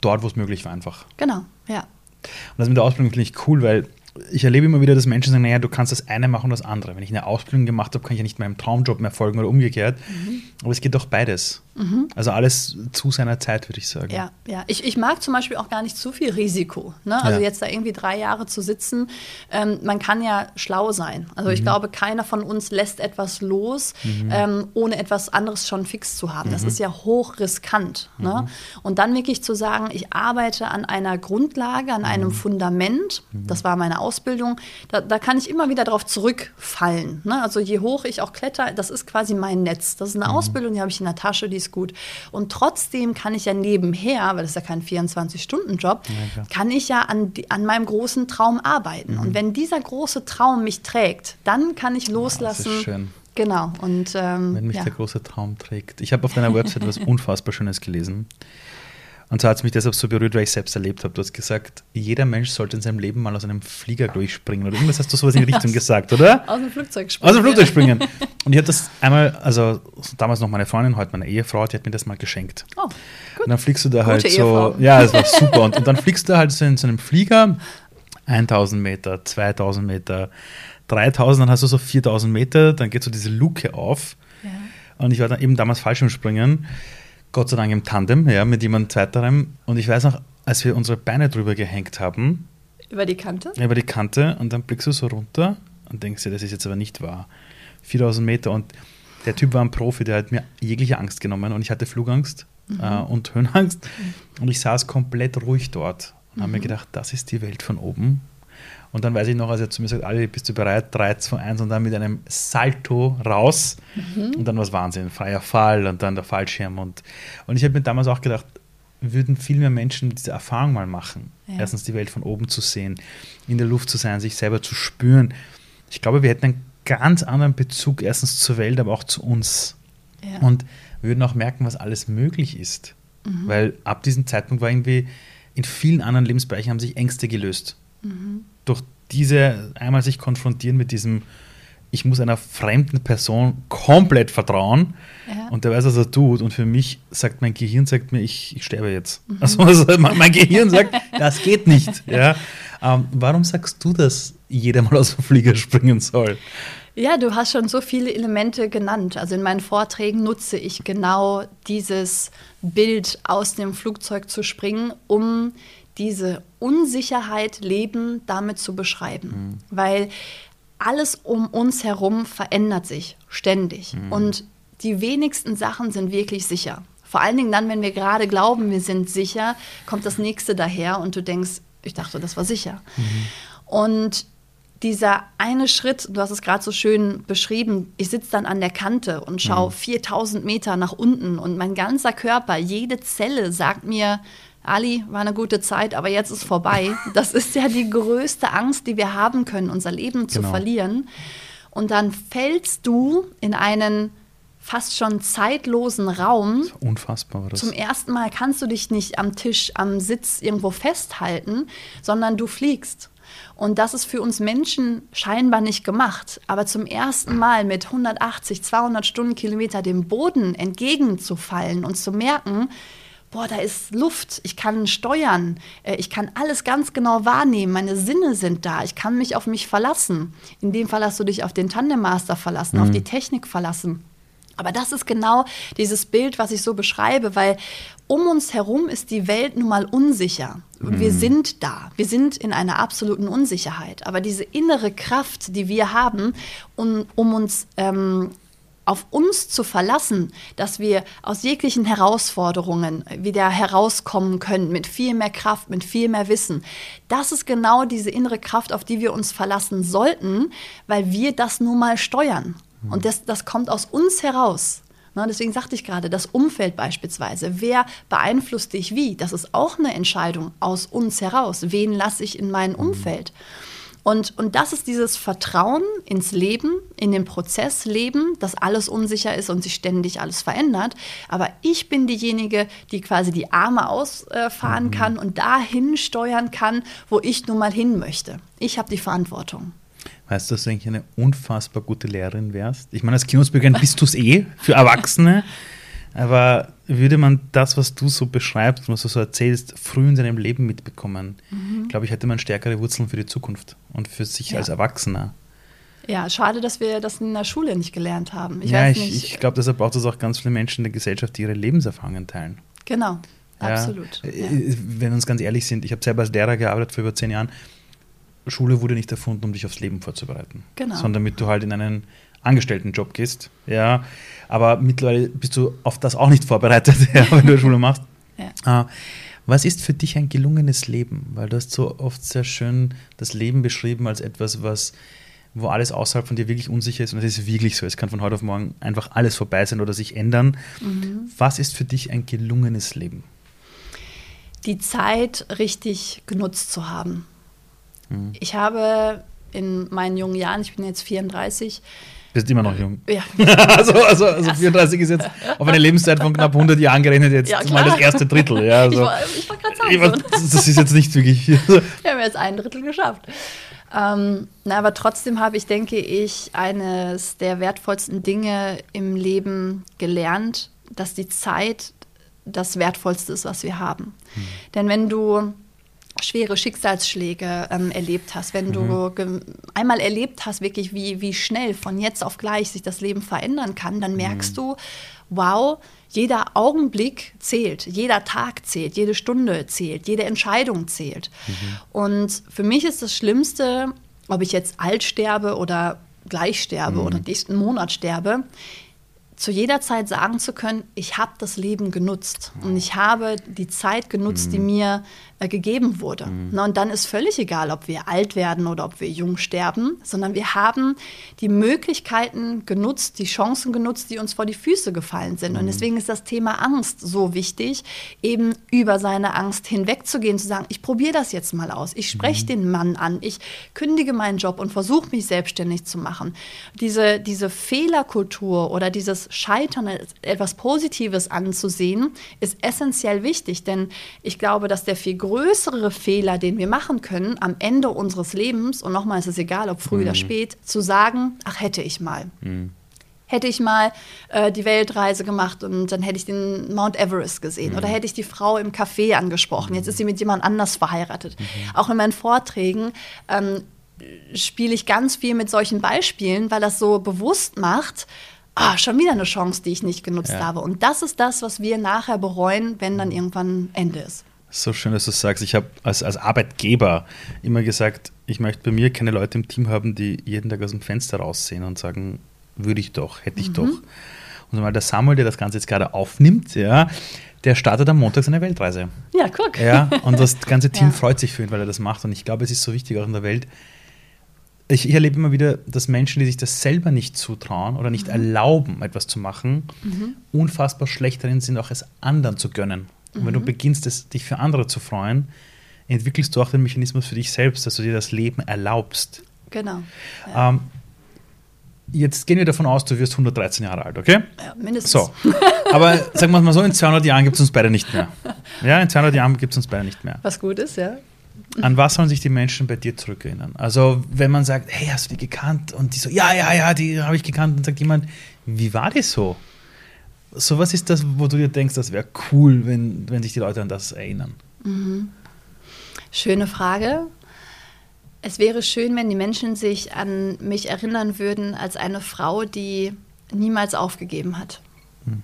Dort, wo es möglich war, einfach. Genau, ja. Und das mit der Ausbildung finde ich cool, weil ich erlebe immer wieder, dass Menschen sagen, naja, du kannst das eine machen und das andere. Wenn ich eine Ausbildung gemacht habe, kann ich ja nicht meinem Traumjob mehr folgen oder umgekehrt. Mhm. Aber es geht doch beides. Mhm. Also alles zu seiner Zeit, würde ich sagen. Ja, ja. Ich, ich mag zum Beispiel auch gar nicht zu viel Risiko. Ne? Also ja. jetzt da irgendwie drei Jahre zu sitzen. Ähm, man kann ja schlau sein. Also mhm. ich glaube, keiner von uns lässt etwas los, mhm. ähm, ohne etwas anderes schon fix zu haben. Das mhm. ist ja hochriskant. Ne? Mhm. Und dann wirklich zu sagen, ich arbeite an einer Grundlage, an einem Fundament. Das war meine Ausbildung. Da, da kann ich immer wieder darauf zurückfallen. Ne? Also je hoch ich auch kletter, das ist quasi mein Netz. Das ist eine Ausbildung, die habe ich in der Tasche, die ist ist gut. Und trotzdem kann ich ja nebenher, weil das ist ja kein 24-Stunden-Job, ja, kann ich ja an, an meinem großen Traum arbeiten. Mhm. Und wenn dieser große Traum mich trägt, dann kann ich loslassen. Ja, Genau. Und, ähm, Wenn mich ja. der große Traum trägt. Ich habe auf deiner Website was unfassbar Schönes gelesen. Und zwar hat es mich deshalb so berührt, weil ich selbst erlebt habe. Du hast gesagt, jeder Mensch sollte in seinem Leben mal aus einem Flieger durchspringen. Oder irgendwas hast du sowas in die Richtung gesagt, oder? Aus dem Flugzeug springen. Aus dem Flugzeug springen. Und ich habe das einmal, also damals noch meine Freundin, heute meine Ehefrau, die hat mir das mal geschenkt. Oh, gut. Und dann fliegst du da Gute halt Ehefrau. so. Ja, es war super. Und, und dann fliegst du da halt so in so einem Flieger, 1000 Meter, 2000 Meter, 3000, dann hast du so 4000 Meter, dann geht so diese Luke auf. Ja. Und ich war dann eben damals falsch im Springen. Gott sei Dank im Tandem, ja, mit jemand zweiterem. Und ich weiß noch, als wir unsere Beine drüber gehängt haben. Über die Kante? Über die Kante. Und dann blickst du so runter und denkst dir, das ist jetzt aber nicht wahr. 4000 Meter und der Typ war ein Profi, der hat mir jegliche Angst genommen und ich hatte Flugangst mhm. äh, und Höhenangst. Mhm. Und ich saß komplett ruhig dort und mhm. habe mir gedacht, das ist die Welt von oben. Und dann weiß ich noch, als er zu mir sagt, Ali, bist du bereit? 3, 2, 1 und dann mit einem Salto raus. Mhm. Und dann war es Wahnsinn, freier Fall und dann der Fallschirm. Und, und ich habe mir damals auch gedacht, würden viel mehr Menschen diese Erfahrung mal machen. Ja. Erstens die Welt von oben zu sehen, in der Luft zu sein, sich selber zu spüren. Ich glaube, wir hätten einen ganz anderen Bezug erstens zur Welt, aber auch zu uns. Ja. Und würden auch merken, was alles möglich ist. Mhm. Weil ab diesem Zeitpunkt war irgendwie, in vielen anderen Lebensbereichen haben sich Ängste gelöst. Mhm durch diese einmal sich konfrontieren mit diesem, ich muss einer fremden Person komplett vertrauen ja. und der weiß, was er tut. Und für mich sagt mein Gehirn, sagt mir, ich, ich sterbe jetzt. Mhm. Also, also, mein Gehirn sagt, das geht nicht. Ja? Ähm, warum sagst du, dass jeder mal aus dem Flieger springen soll? Ja, du hast schon so viele Elemente genannt. Also in meinen Vorträgen nutze ich genau dieses Bild aus dem Flugzeug zu springen, um diese Unsicherheit Leben damit zu beschreiben. Mhm. Weil alles um uns herum verändert sich ständig. Mhm. Und die wenigsten Sachen sind wirklich sicher. Vor allen Dingen dann, wenn wir gerade glauben, wir sind sicher, kommt das nächste daher und du denkst, ich dachte, das war sicher. Mhm. Und dieser eine Schritt, du hast es gerade so schön beschrieben, ich sitze dann an der Kante und schaue mhm. 4000 Meter nach unten und mein ganzer Körper, jede Zelle sagt mir, Ali, war eine gute Zeit, aber jetzt ist vorbei. Das ist ja die größte Angst, die wir haben können, unser Leben zu genau. verlieren. Und dann fällst du in einen fast schon zeitlosen Raum. Unfassbar das. Zum ersten Mal kannst du dich nicht am Tisch, am Sitz irgendwo festhalten, sondern du fliegst. Und das ist für uns Menschen scheinbar nicht gemacht. Aber zum ersten Mal mit 180, 200 Stundenkilometer dem Boden entgegenzufallen und zu merken, boah, da ist Luft, ich kann steuern, äh, ich kann alles ganz genau wahrnehmen, meine Sinne sind da, ich kann mich auf mich verlassen. In dem Fall hast du dich auf den Tandemmaster verlassen, mhm. auf die Technik verlassen. Aber das ist genau dieses Bild, was ich so beschreibe, weil um uns herum ist die Welt nun mal unsicher. Und mhm. wir sind da. Wir sind in einer absoluten Unsicherheit. Aber diese innere Kraft, die wir haben, um, um uns ähm, auf uns zu verlassen, dass wir aus jeglichen Herausforderungen wieder herauskommen können mit viel mehr Kraft, mit viel mehr Wissen. Das ist genau diese innere Kraft, auf die wir uns verlassen sollten, weil wir das nun mal steuern. Mhm. Und das, das kommt aus uns heraus. Deswegen sagte ich gerade, das Umfeld beispielsweise. Wer beeinflusst dich wie? Das ist auch eine Entscheidung aus uns heraus. Wen lasse ich in mein mhm. Umfeld? Mhm. Und, und das ist dieses Vertrauen ins Leben, in den Prozess Leben, dass alles unsicher ist und sich ständig alles verändert. Aber ich bin diejenige, die quasi die Arme ausfahren mhm. kann und dahin steuern kann, wo ich nun mal hin möchte. Ich habe die Verantwortung. Weißt du, dass du eigentlich eine unfassbar gute Lehrerin wärst? Ich meine, als Kinospiegerin bist du es eh für Erwachsene. Aber würde man das, was du so beschreibst, was du so erzählst, früh in seinem Leben mitbekommen, mhm. glaube ich, hätte man stärkere Wurzeln für die Zukunft und für sich ja. als Erwachsener. Ja, schade, dass wir das in der Schule nicht gelernt haben. Ich ja, ich, ich glaube, deshalb braucht es auch ganz viele Menschen in der Gesellschaft, die ihre Lebenserfahrungen teilen. Genau, ja, absolut. Ja. Äh, wenn wir uns ganz ehrlich sind, ich habe selber als Lehrer gearbeitet für über zehn Jahren. Schule wurde nicht erfunden, um dich aufs Leben vorzubereiten, genau. sondern damit du halt in einen Angestelltenjob gehst. Ja, aber mittlerweile bist du auf das auch nicht vorbereitet, ja, wenn du Schule machst. Ja. Äh, was ist für dich ein gelungenes Leben? Weil du hast so oft sehr schön das Leben beschrieben als etwas, was wo alles außerhalb von dir wirklich unsicher ist und es ist wirklich so. Es kann von heute auf morgen einfach alles vorbei sein oder sich ändern. Mhm. Was ist für dich ein gelungenes Leben? Die Zeit richtig genutzt zu haben. Mhm. Ich habe in meinen jungen Jahren, ich bin jetzt 34, Bist immer noch jung. Ja. also, also, also 34 ist jetzt auf eine Lebenszeit von knapp 100 Jahren gerechnet jetzt ja, mal das erste Drittel. Ja, also, ich wollte gerade sagen. Ich, das ist jetzt nicht wirklich. Wir haben jetzt ein Drittel geschafft. Ähm, na, aber trotzdem habe ich, denke ich, eines der wertvollsten Dinge im Leben gelernt, dass die Zeit das Wertvollste ist, was wir haben. Hm. Denn wenn du schwere Schicksalsschläge ähm, erlebt hast, wenn mhm. du einmal erlebt hast, wirklich, wie, wie schnell von jetzt auf gleich sich das Leben verändern kann, dann merkst mhm. du, wow, jeder Augenblick zählt, jeder Tag zählt, jede Stunde zählt, jede Entscheidung zählt. Mhm. Und für mich ist das Schlimmste, ob ich jetzt alt sterbe oder gleich sterbe mhm. oder nächsten Monat sterbe, zu jeder Zeit sagen zu können, ich habe das Leben genutzt und ich habe die Zeit genutzt, die mhm. mir äh, gegeben wurde. Mhm. Na, und dann ist völlig egal, ob wir alt werden oder ob wir jung sterben, sondern wir haben die Möglichkeiten genutzt, die Chancen genutzt, die uns vor die Füße gefallen sind. Mhm. Und deswegen ist das Thema Angst so wichtig, eben über seine Angst hinwegzugehen, zu sagen, ich probiere das jetzt mal aus, ich spreche mhm. den Mann an, ich kündige meinen Job und versuche mich selbstständig zu machen. Diese, diese Fehlerkultur oder dieses Scheitern als etwas Positives anzusehen, ist essentiell wichtig, denn ich glaube, dass der viel größere Fehler, den wir machen können, am Ende unseres Lebens, und nochmal ist es egal, ob früh mhm. oder spät, zu sagen, ach hätte ich mal. Mhm. Hätte ich mal äh, die Weltreise gemacht und dann hätte ich den Mount Everest gesehen mhm. oder hätte ich die Frau im Café angesprochen. Jetzt ist sie mit jemand anders verheiratet. Mhm. Auch in meinen Vorträgen ähm, spiele ich ganz viel mit solchen Beispielen, weil das so bewusst macht, ah, schon wieder eine Chance, die ich nicht genutzt ja. habe. Und das ist das, was wir nachher bereuen, wenn dann irgendwann Ende ist. So schön, dass du sagst. Ich habe als, als Arbeitgeber immer gesagt, ich möchte bei mir keine Leute im Team haben, die jeden Tag aus dem Fenster raussehen und sagen, würde ich doch, hätte ich mhm. doch. Und mal der Samuel, der das Ganze jetzt gerade aufnimmt, ja, der startet am Montag seine Weltreise. Ja, guck. Ja, und das ganze Team ja. freut sich für ihn, weil er das macht. Und ich glaube, es ist so wichtig auch in der Welt. Ich, ich erlebe immer wieder, dass Menschen, die sich das selber nicht zutrauen oder nicht mhm. erlauben, etwas zu machen, mhm. unfassbar schlecht darin sind, auch es anderen zu gönnen. Und wenn du mhm. beginnst, das, dich für andere zu freuen, entwickelst du auch den Mechanismus für dich selbst, dass du dir das Leben erlaubst. Genau. Ja. Ähm, jetzt gehen wir davon aus, du wirst 113 Jahre alt, okay? Ja, mindestens. So. Aber sagen wir mal so, in 200 Jahren gibt es uns beide nicht mehr. Ja, in 200 Jahren gibt es uns beide nicht mehr. Was gut ist, ja. An was sollen sich die Menschen bei dir zurückerinnern? Also, wenn man sagt, hey, hast du die gekannt? Und die so, ja, ja, ja, die habe ich gekannt. Und sagt jemand, wie war die so? So was ist das, wo du dir denkst, das wäre cool, wenn, wenn sich die Leute an das erinnern? Mhm. Schöne Frage. Es wäre schön, wenn die Menschen sich an mich erinnern würden als eine Frau, die niemals aufgegeben hat. Hm.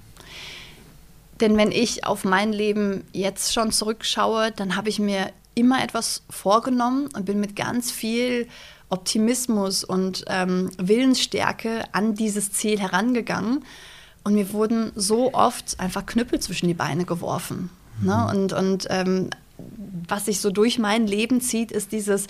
Denn wenn ich auf mein Leben jetzt schon zurückschaue, dann habe ich mir immer etwas vorgenommen und bin mit ganz viel Optimismus und ähm, Willensstärke an dieses Ziel herangegangen und mir wurden so oft einfach Knüppel zwischen die Beine geworfen. Ne? Mhm. Ne? Und, und ähm, was sich so durch mein Leben zieht, ist dieses,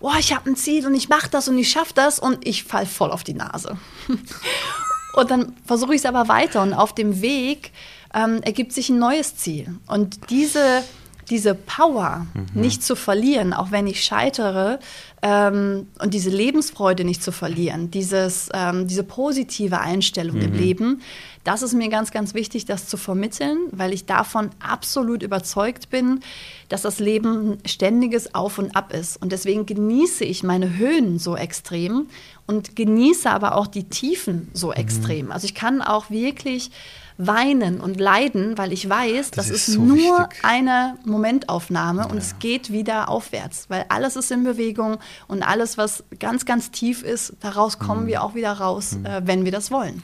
oh, ich habe ein Ziel und ich mache das und ich schaffe das und ich fall voll auf die Nase. und dann versuche ich es aber weiter und auf dem Weg ähm, ergibt sich ein neues Ziel. Und diese, diese Power mhm. nicht zu verlieren, auch wenn ich scheitere, ähm, und diese Lebensfreude nicht zu verlieren, dieses, ähm, diese positive Einstellung mhm. im Leben, das ist mir ganz, ganz wichtig, das zu vermitteln, weil ich davon absolut überzeugt bin, dass das Leben ständiges Auf und Ab ist. Und deswegen genieße ich meine Höhen so extrem und genieße aber auch die Tiefen so mhm. extrem. Also ich kann auch wirklich weinen und leiden, weil ich weiß, das, das ist, so nur wichtig. eine Momentaufnahme ja. und es geht wieder aufwärts, weil alles ist in Bewegung und alles, was ganz, ganz tief ist, daraus kommen mhm. wir auch wieder raus, mhm. äh, wenn wir das wollen.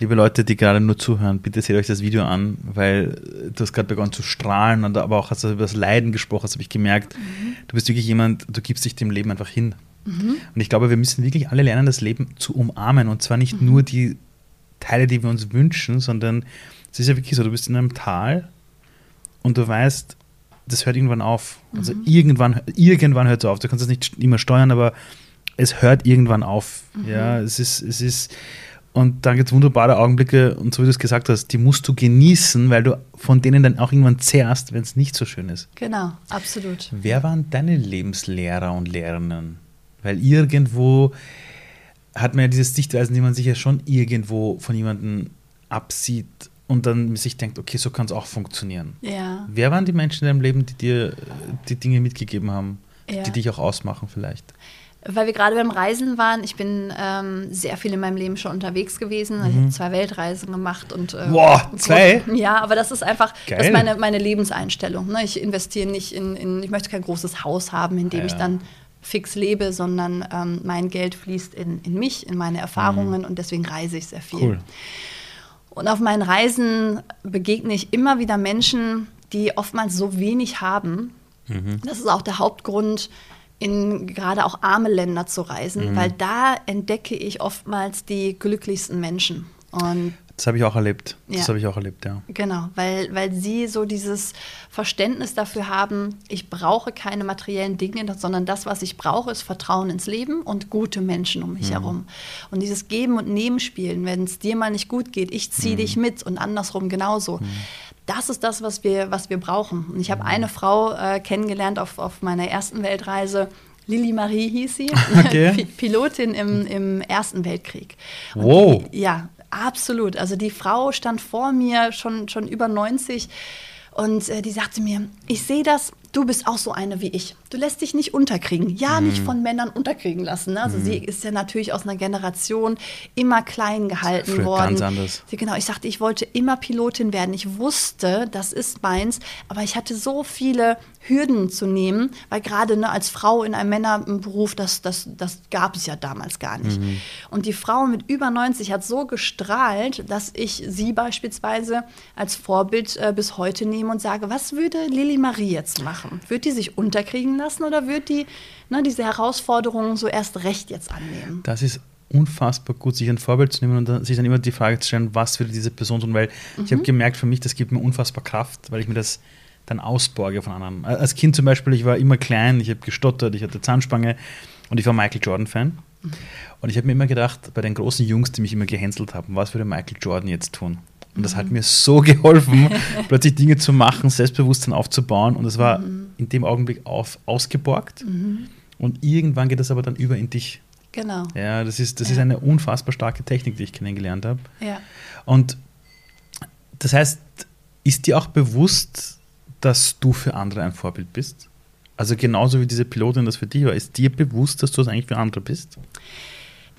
Liebe Leute, die gerade nur zuhören, bitte seht euch das Video an, weil du hast gerade begonnen zu strahlen und aber auch hast du über das Leiden gesprochen, das habe ich gemerkt. Mhm. Du bist wirklich jemand, du gibst dich dem Leben einfach hin. Mhm. Und ich glaube, wir müssen wirklich alle lernen, das Leben zu umarmen und zwar nicht mhm. nur die Teile, die wir uns wünschen, sondern es ist ja wirklich so, du bist in einem Tal und du weißt, das hört irgendwann auf. Also mhm. irgendwann, irgendwann hört es auf. Du kannst es nicht immer steuern, aber es hört irgendwann auf. Mhm. Ja, es ist, es ist, und dann gibt es wunderbare Augenblicke und so wie du es gesagt hast, die musst du genießen, weil du von denen dann auch irgendwann zehrst, wenn es nicht so schön ist. Genau, absolut. Wer waren deine Lebenslehrer und Lehrerinnen? Weil irgendwo hat man ja diese Sichtweisen, die man sich ja schon irgendwo von jemandem absieht und dann sich denkt, okay, so kann es auch funktionieren. Ja. Wer waren die Menschen in deinem Leben, die dir die Dinge mitgegeben haben, Ja. die dich auch ausmachen vielleicht? Weil wir gerade beim Reisen waren, ich bin ähm, sehr viel in meinem Leben schon unterwegs gewesen. Ich habe zwei Weltreisen gemacht und äh, Mhm. Boah, zwei? Ja, aber das ist einfach das ist meine, meine Lebenseinstellung. Ne? Ich investiere nicht in, in, ich möchte kein großes Haus haben, in dem Ja. ich dann fix lebe, sondern ähm, mein Geld fließt in, in mich, in meine Erfahrungen und deswegen reise ich sehr viel. Mhm. Cool. Und auf meinen Reisen begegne ich immer wieder Menschen, die oftmals so wenig haben. Mhm. Das ist auch der Hauptgrund, in gerade auch arme Länder zu reisen, Mhm. weil da entdecke ich oftmals die glücklichsten Menschen. Und Das habe ich auch erlebt. Das Ja. habe ich auch erlebt, ja. Genau, weil, weil sie so dieses Verständnis dafür haben, ich brauche keine materiellen Dinge, sondern das, was ich brauche, ist Vertrauen ins Leben und gute Menschen um mich herum. Und dieses Geben und Nehmen spielen, wenn es dir mal nicht gut geht, ich ziehe dich mit und andersrum genauso. Das ist das, was wir, was wir brauchen. Und ich habe eine Frau äh, kennengelernt auf, auf meiner ersten Weltreise. Lilly Marie hieß sie, Okay. Pi- Pilotin im, im Ersten Weltkrieg. Und Wow. Die, ja, absolut. Also die Frau stand vor mir, schon, schon über 90. Und äh, die sagte mir, ich sehe das, du bist auch so eine wie ich. Du lässt dich nicht unterkriegen. Ja, Mhm. nicht von Männern unterkriegen lassen. Ne? Also sie ist ja natürlich aus einer Generation immer klein gehalten Früher worden. ganz anders. Sie- Genau, ich sagte, ich wollte immer Pilotin werden. Ich wusste, das ist meins, aber ich hatte so viele Hürden zu nehmen, weil gerade ne, als Frau in einem Männerberuf, das, das, das gab es ja damals gar nicht. Mhm. Und die Frau mit über 90 hat so gestrahlt, dass ich sie beispielsweise als Vorbild äh, bis heute nehme und sage, was würde Lilly Marie jetzt machen? Wird die sich unterkriegen lassen oder wird die ne, diese Herausforderungen so erst recht jetzt annehmen? Das ist unfassbar gut, sich ein Vorbild zu nehmen und dann, sich dann immer die Frage zu stellen, was würde diese Person tun, weil ich Mhm. habe gemerkt, für mich, das gibt mir unfassbar Kraft, weil ich mir das dann ausborge von anderen. Als Kind zum Beispiel, ich war immer klein, ich habe gestottert, ich hatte Zahnspange und ich war Michael Jordan-Fan. Mhm. Und ich habe mir immer gedacht, bei den großen Jungs, die mich immer gehänselt haben, was würde Michael Jordan jetzt tun? Und das Mhm. hat mir so geholfen, plötzlich Dinge zu machen, Selbstbewusstsein aufzubauen. Und das war Mhm. In dem Augenblick auf, ausgeborgt. Und irgendwann geht das aber dann über in dich. Genau. Ja, das ist, das Ja. ist eine unfassbar starke Technik, die ich kennengelernt habe. Ja. Und das heißt, ist dir auch bewusst, dass du für andere ein Vorbild bist? Also genauso wie diese Pilotin das für dich war, ist dir bewusst, dass du das eigentlich für andere bist?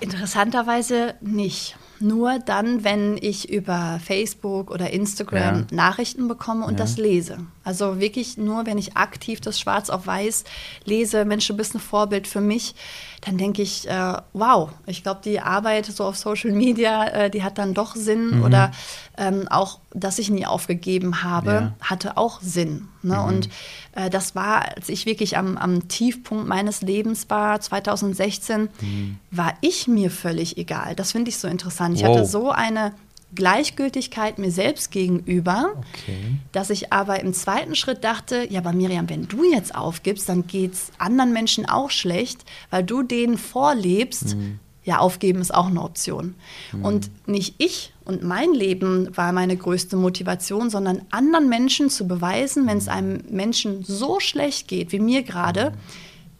Interessanterweise nicht. Nur dann, wenn ich über Facebook oder Instagram Ja. Nachrichten bekomme und Ja. das lese. Also wirklich nur, wenn ich aktiv das Schwarz auf Weiß lese, Mensch, du bist ein Vorbild für mich, dann denke ich, äh, wow, ich glaube, die Arbeit so auf Social Media, äh, die hat dann doch Sinn. Mhm. Oder ähm, auch, dass ich nie aufgegeben habe, Ja. hatte auch Sinn. Ne? Mhm. Und äh, das war, als ich wirklich am, am Tiefpunkt meines Lebens war, 2016, Mhm. war ich mir völlig egal. Das finde ich so interessant. Ich Wow. hatte so eine Gleichgültigkeit mir selbst gegenüber, Okay. dass ich aber im zweiten Schritt dachte, ja, aber Miriam, wenn du jetzt aufgibst, dann geht es anderen Menschen auch schlecht, weil du denen vorlebst, ja, aufgeben ist auch eine Option. Und nicht ich und mein Leben war meine größte Motivation, sondern anderen Menschen zu beweisen, wenn es einem Menschen so schlecht geht, wie mir gerade,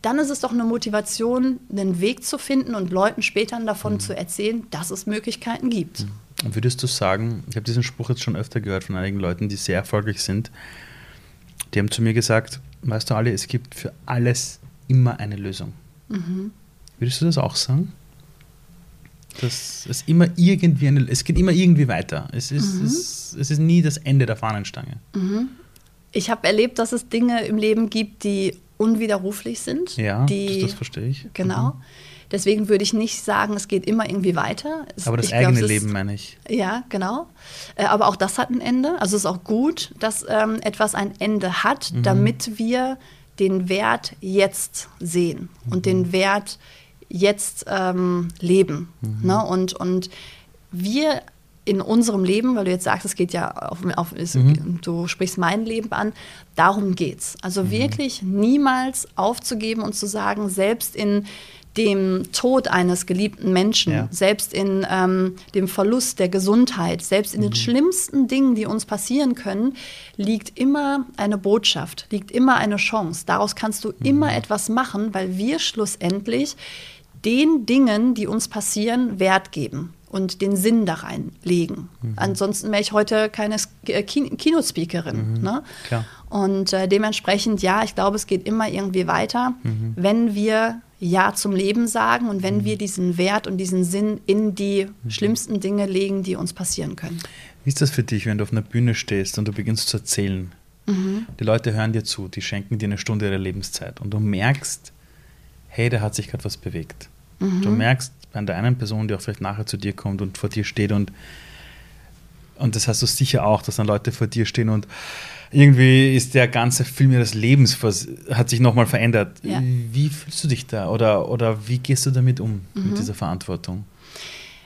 dann ist es doch eine Motivation, einen Weg zu finden und Leuten später davon zu erzählen, dass es Möglichkeiten gibt. Und würdest du sagen, ich habe diesen Spruch jetzt schon öfter gehört von einigen Leuten, die sehr erfolgreich sind, die haben zu mir gesagt, weißt du alle, es gibt für alles immer eine Lösung. Würdest du das auch sagen? Dass es immer irgendwie eine, es geht immer irgendwie weiter. Es ist, es, es ist nie das Ende der Fahnenstange. Ich habe erlebt, dass es Dinge im Leben gibt, die unwiderruflich sind. Ja, die, das, das verstehe ich. Genau. Deswegen würde ich nicht sagen, es geht immer irgendwie weiter. Es, Aber das ich glaub, eigene ist- Leben meine ich. Ja, genau. Äh, Aber auch das hat ein Ende. Also es ist auch gut, dass ähm, etwas ein Ende hat, Mhm. damit wir den Wert jetzt sehen Mhm. und den Wert jetzt ähm, leben. Mhm. Ne? Und, und wir in unserem Leben, weil du jetzt sagst, es geht ja auf, auf Mhm. du sprichst mein Leben an, darum geht's. Also Mhm. wirklich niemals aufzugeben und zu sagen, selbst in dem Tod eines geliebten Menschen, Ja. selbst in ähm, dem Verlust der Gesundheit, selbst in den schlimmsten Dingen, die uns passieren können, liegt immer eine Botschaft, liegt immer eine Chance. Daraus kannst du immer etwas machen, weil wir schlussendlich den Dingen, die uns passieren, Wert geben und den Sinn da reinlegen. Mhm. Ansonsten wäre ich heute keine äh, Kinospeakerin. Mhm. Ne? Und äh, dementsprechend, ja, ich glaube, es geht immer irgendwie weiter, mhm. wenn wir Ja zum Leben sagen und wenn mhm. wir diesen Wert und diesen Sinn in die mhm. schlimmsten Dinge legen, die uns passieren können. Wie ist das für dich, wenn du auf einer Bühne stehst und du beginnst zu erzählen? Mhm. Die Leute hören dir zu, die schenken dir eine Stunde ihrer Lebenszeit und du merkst, hey, da hat sich gerade was bewegt. Du merkst, bei der einen Person, die auch vielleicht nachher zu dir kommt und vor dir steht und und das hast du sicher auch, dass dann Leute vor dir stehen und irgendwie ist der ganze Film ihres Lebens hat sich nochmal verändert. Ja. Wie fühlst du dich da oder, oder wie gehst du damit um, mhm. mit dieser Verantwortung?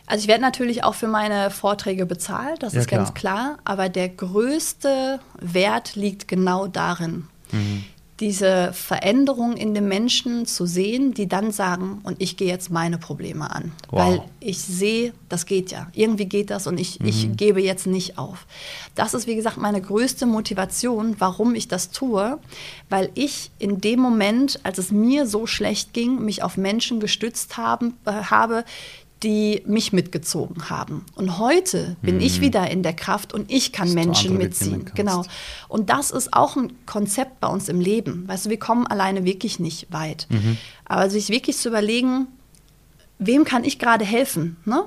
Also ich werde natürlich auch für meine Vorträge bezahlt, das ja, ist klar. ganz klar, aber der größte Wert liegt genau darin. Mhm diese Veränderung in den Menschen zu sehen, die dann sagen, und ich gehe jetzt meine Probleme an. Wow. Weil ich sehe, das geht ja. Irgendwie geht das und ich, mhm. ich gebe jetzt nicht auf. Das ist, wie gesagt, meine größte Motivation, warum ich das tue, weil ich in dem Moment, als es mir so schlecht ging, mich auf Menschen gestützt haben, äh, habe, die mich mitgezogen haben. Und heute bin mhm. ich wieder in der Kraft und ich kann Dass Menschen mitziehen. Genau. Und das ist auch ein Konzept bei uns im Leben. Weißt du, wir kommen alleine wirklich nicht weit. Mhm. Aber sich wirklich zu überlegen, wem kann ich gerade helfen? Ne?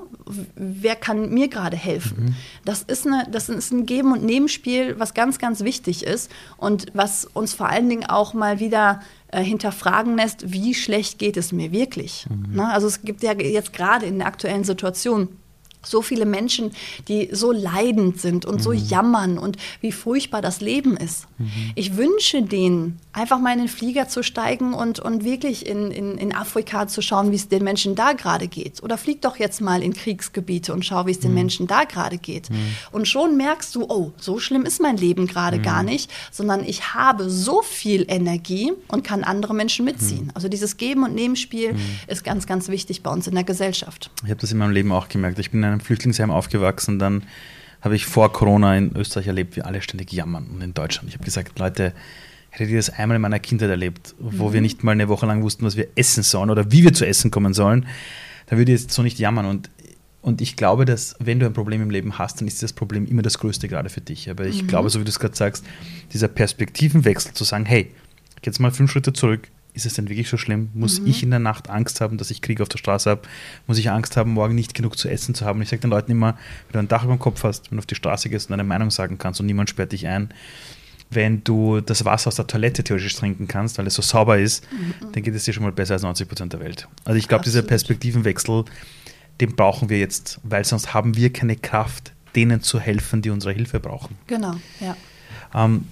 Wer kann mir gerade helfen? Mhm. Das, ist eine, das ist ein Geben- und Nebenspiel, was ganz, ganz wichtig ist und was uns vor allen Dingen auch mal wieder äh, hinterfragen lässt, wie schlecht geht es mir wirklich. Mhm. Ne? Also es gibt ja jetzt gerade in der aktuellen Situation so viele Menschen, die so leidend sind und mhm. so jammern und wie furchtbar das Leben ist. Mhm. Ich wünsche denen, einfach mal in den Flieger zu steigen und, und wirklich in, in, in Afrika zu schauen, wie es den Menschen da gerade geht. Oder flieg doch jetzt mal in Kriegsgebiete und schau, wie es den mhm. Menschen da gerade geht. Mhm. Und schon merkst du, oh, so schlimm ist mein Leben gerade gar mhm. nicht, sondern ich habe so viel Energie und kann andere Menschen mitziehen. Also dieses Geben- und Nebenspiel ist ganz, ganz wichtig bei uns in der Gesellschaft. Ich habe das in meinem Leben auch gemerkt. Ich bin in einem Flüchtlingsheim aufgewachsen, dann habe ich vor Corona in Österreich erlebt, wie alle ständig jammern und in Deutschland. Ich habe gesagt, Leute, hättet ihr das einmal in meiner Kindheit erlebt, wo mhm. wir nicht mal eine Woche lang wussten, was wir essen sollen oder wie wir zu essen kommen sollen, dann würde ihr jetzt so nicht jammern. Und, und ich glaube, dass wenn du ein Problem im Leben hast, dann ist das Problem immer das Größte gerade für dich. Aber ich mhm. glaube, so wie du es gerade sagst, dieser Perspektivenwechsel zu sagen, hey, jetzt mal fünf Schritte zurück, ist es denn wirklich so schlimm? Muss mhm. ich in der Nacht Angst haben, dass ich Krieg auf der Straße habe? Muss ich Angst haben, morgen nicht genug zu essen zu haben? Und ich sage den Leuten immer, wenn du ein Dach über dem Kopf hast, wenn du auf die Straße gehst und deine Meinung sagen kannst und niemand sperrt dich ein, wenn du das Wasser aus der Toilette theoretisch trinken kannst, weil es so sauber ist, mhm. dann geht es dir schon mal besser als 90 Prozent der Welt. Also ich glaube, dieser Perspektivenwechsel, den brauchen wir jetzt, weil sonst haben wir keine Kraft, denen zu helfen, die unsere Hilfe brauchen. Genau, ja. Ähm,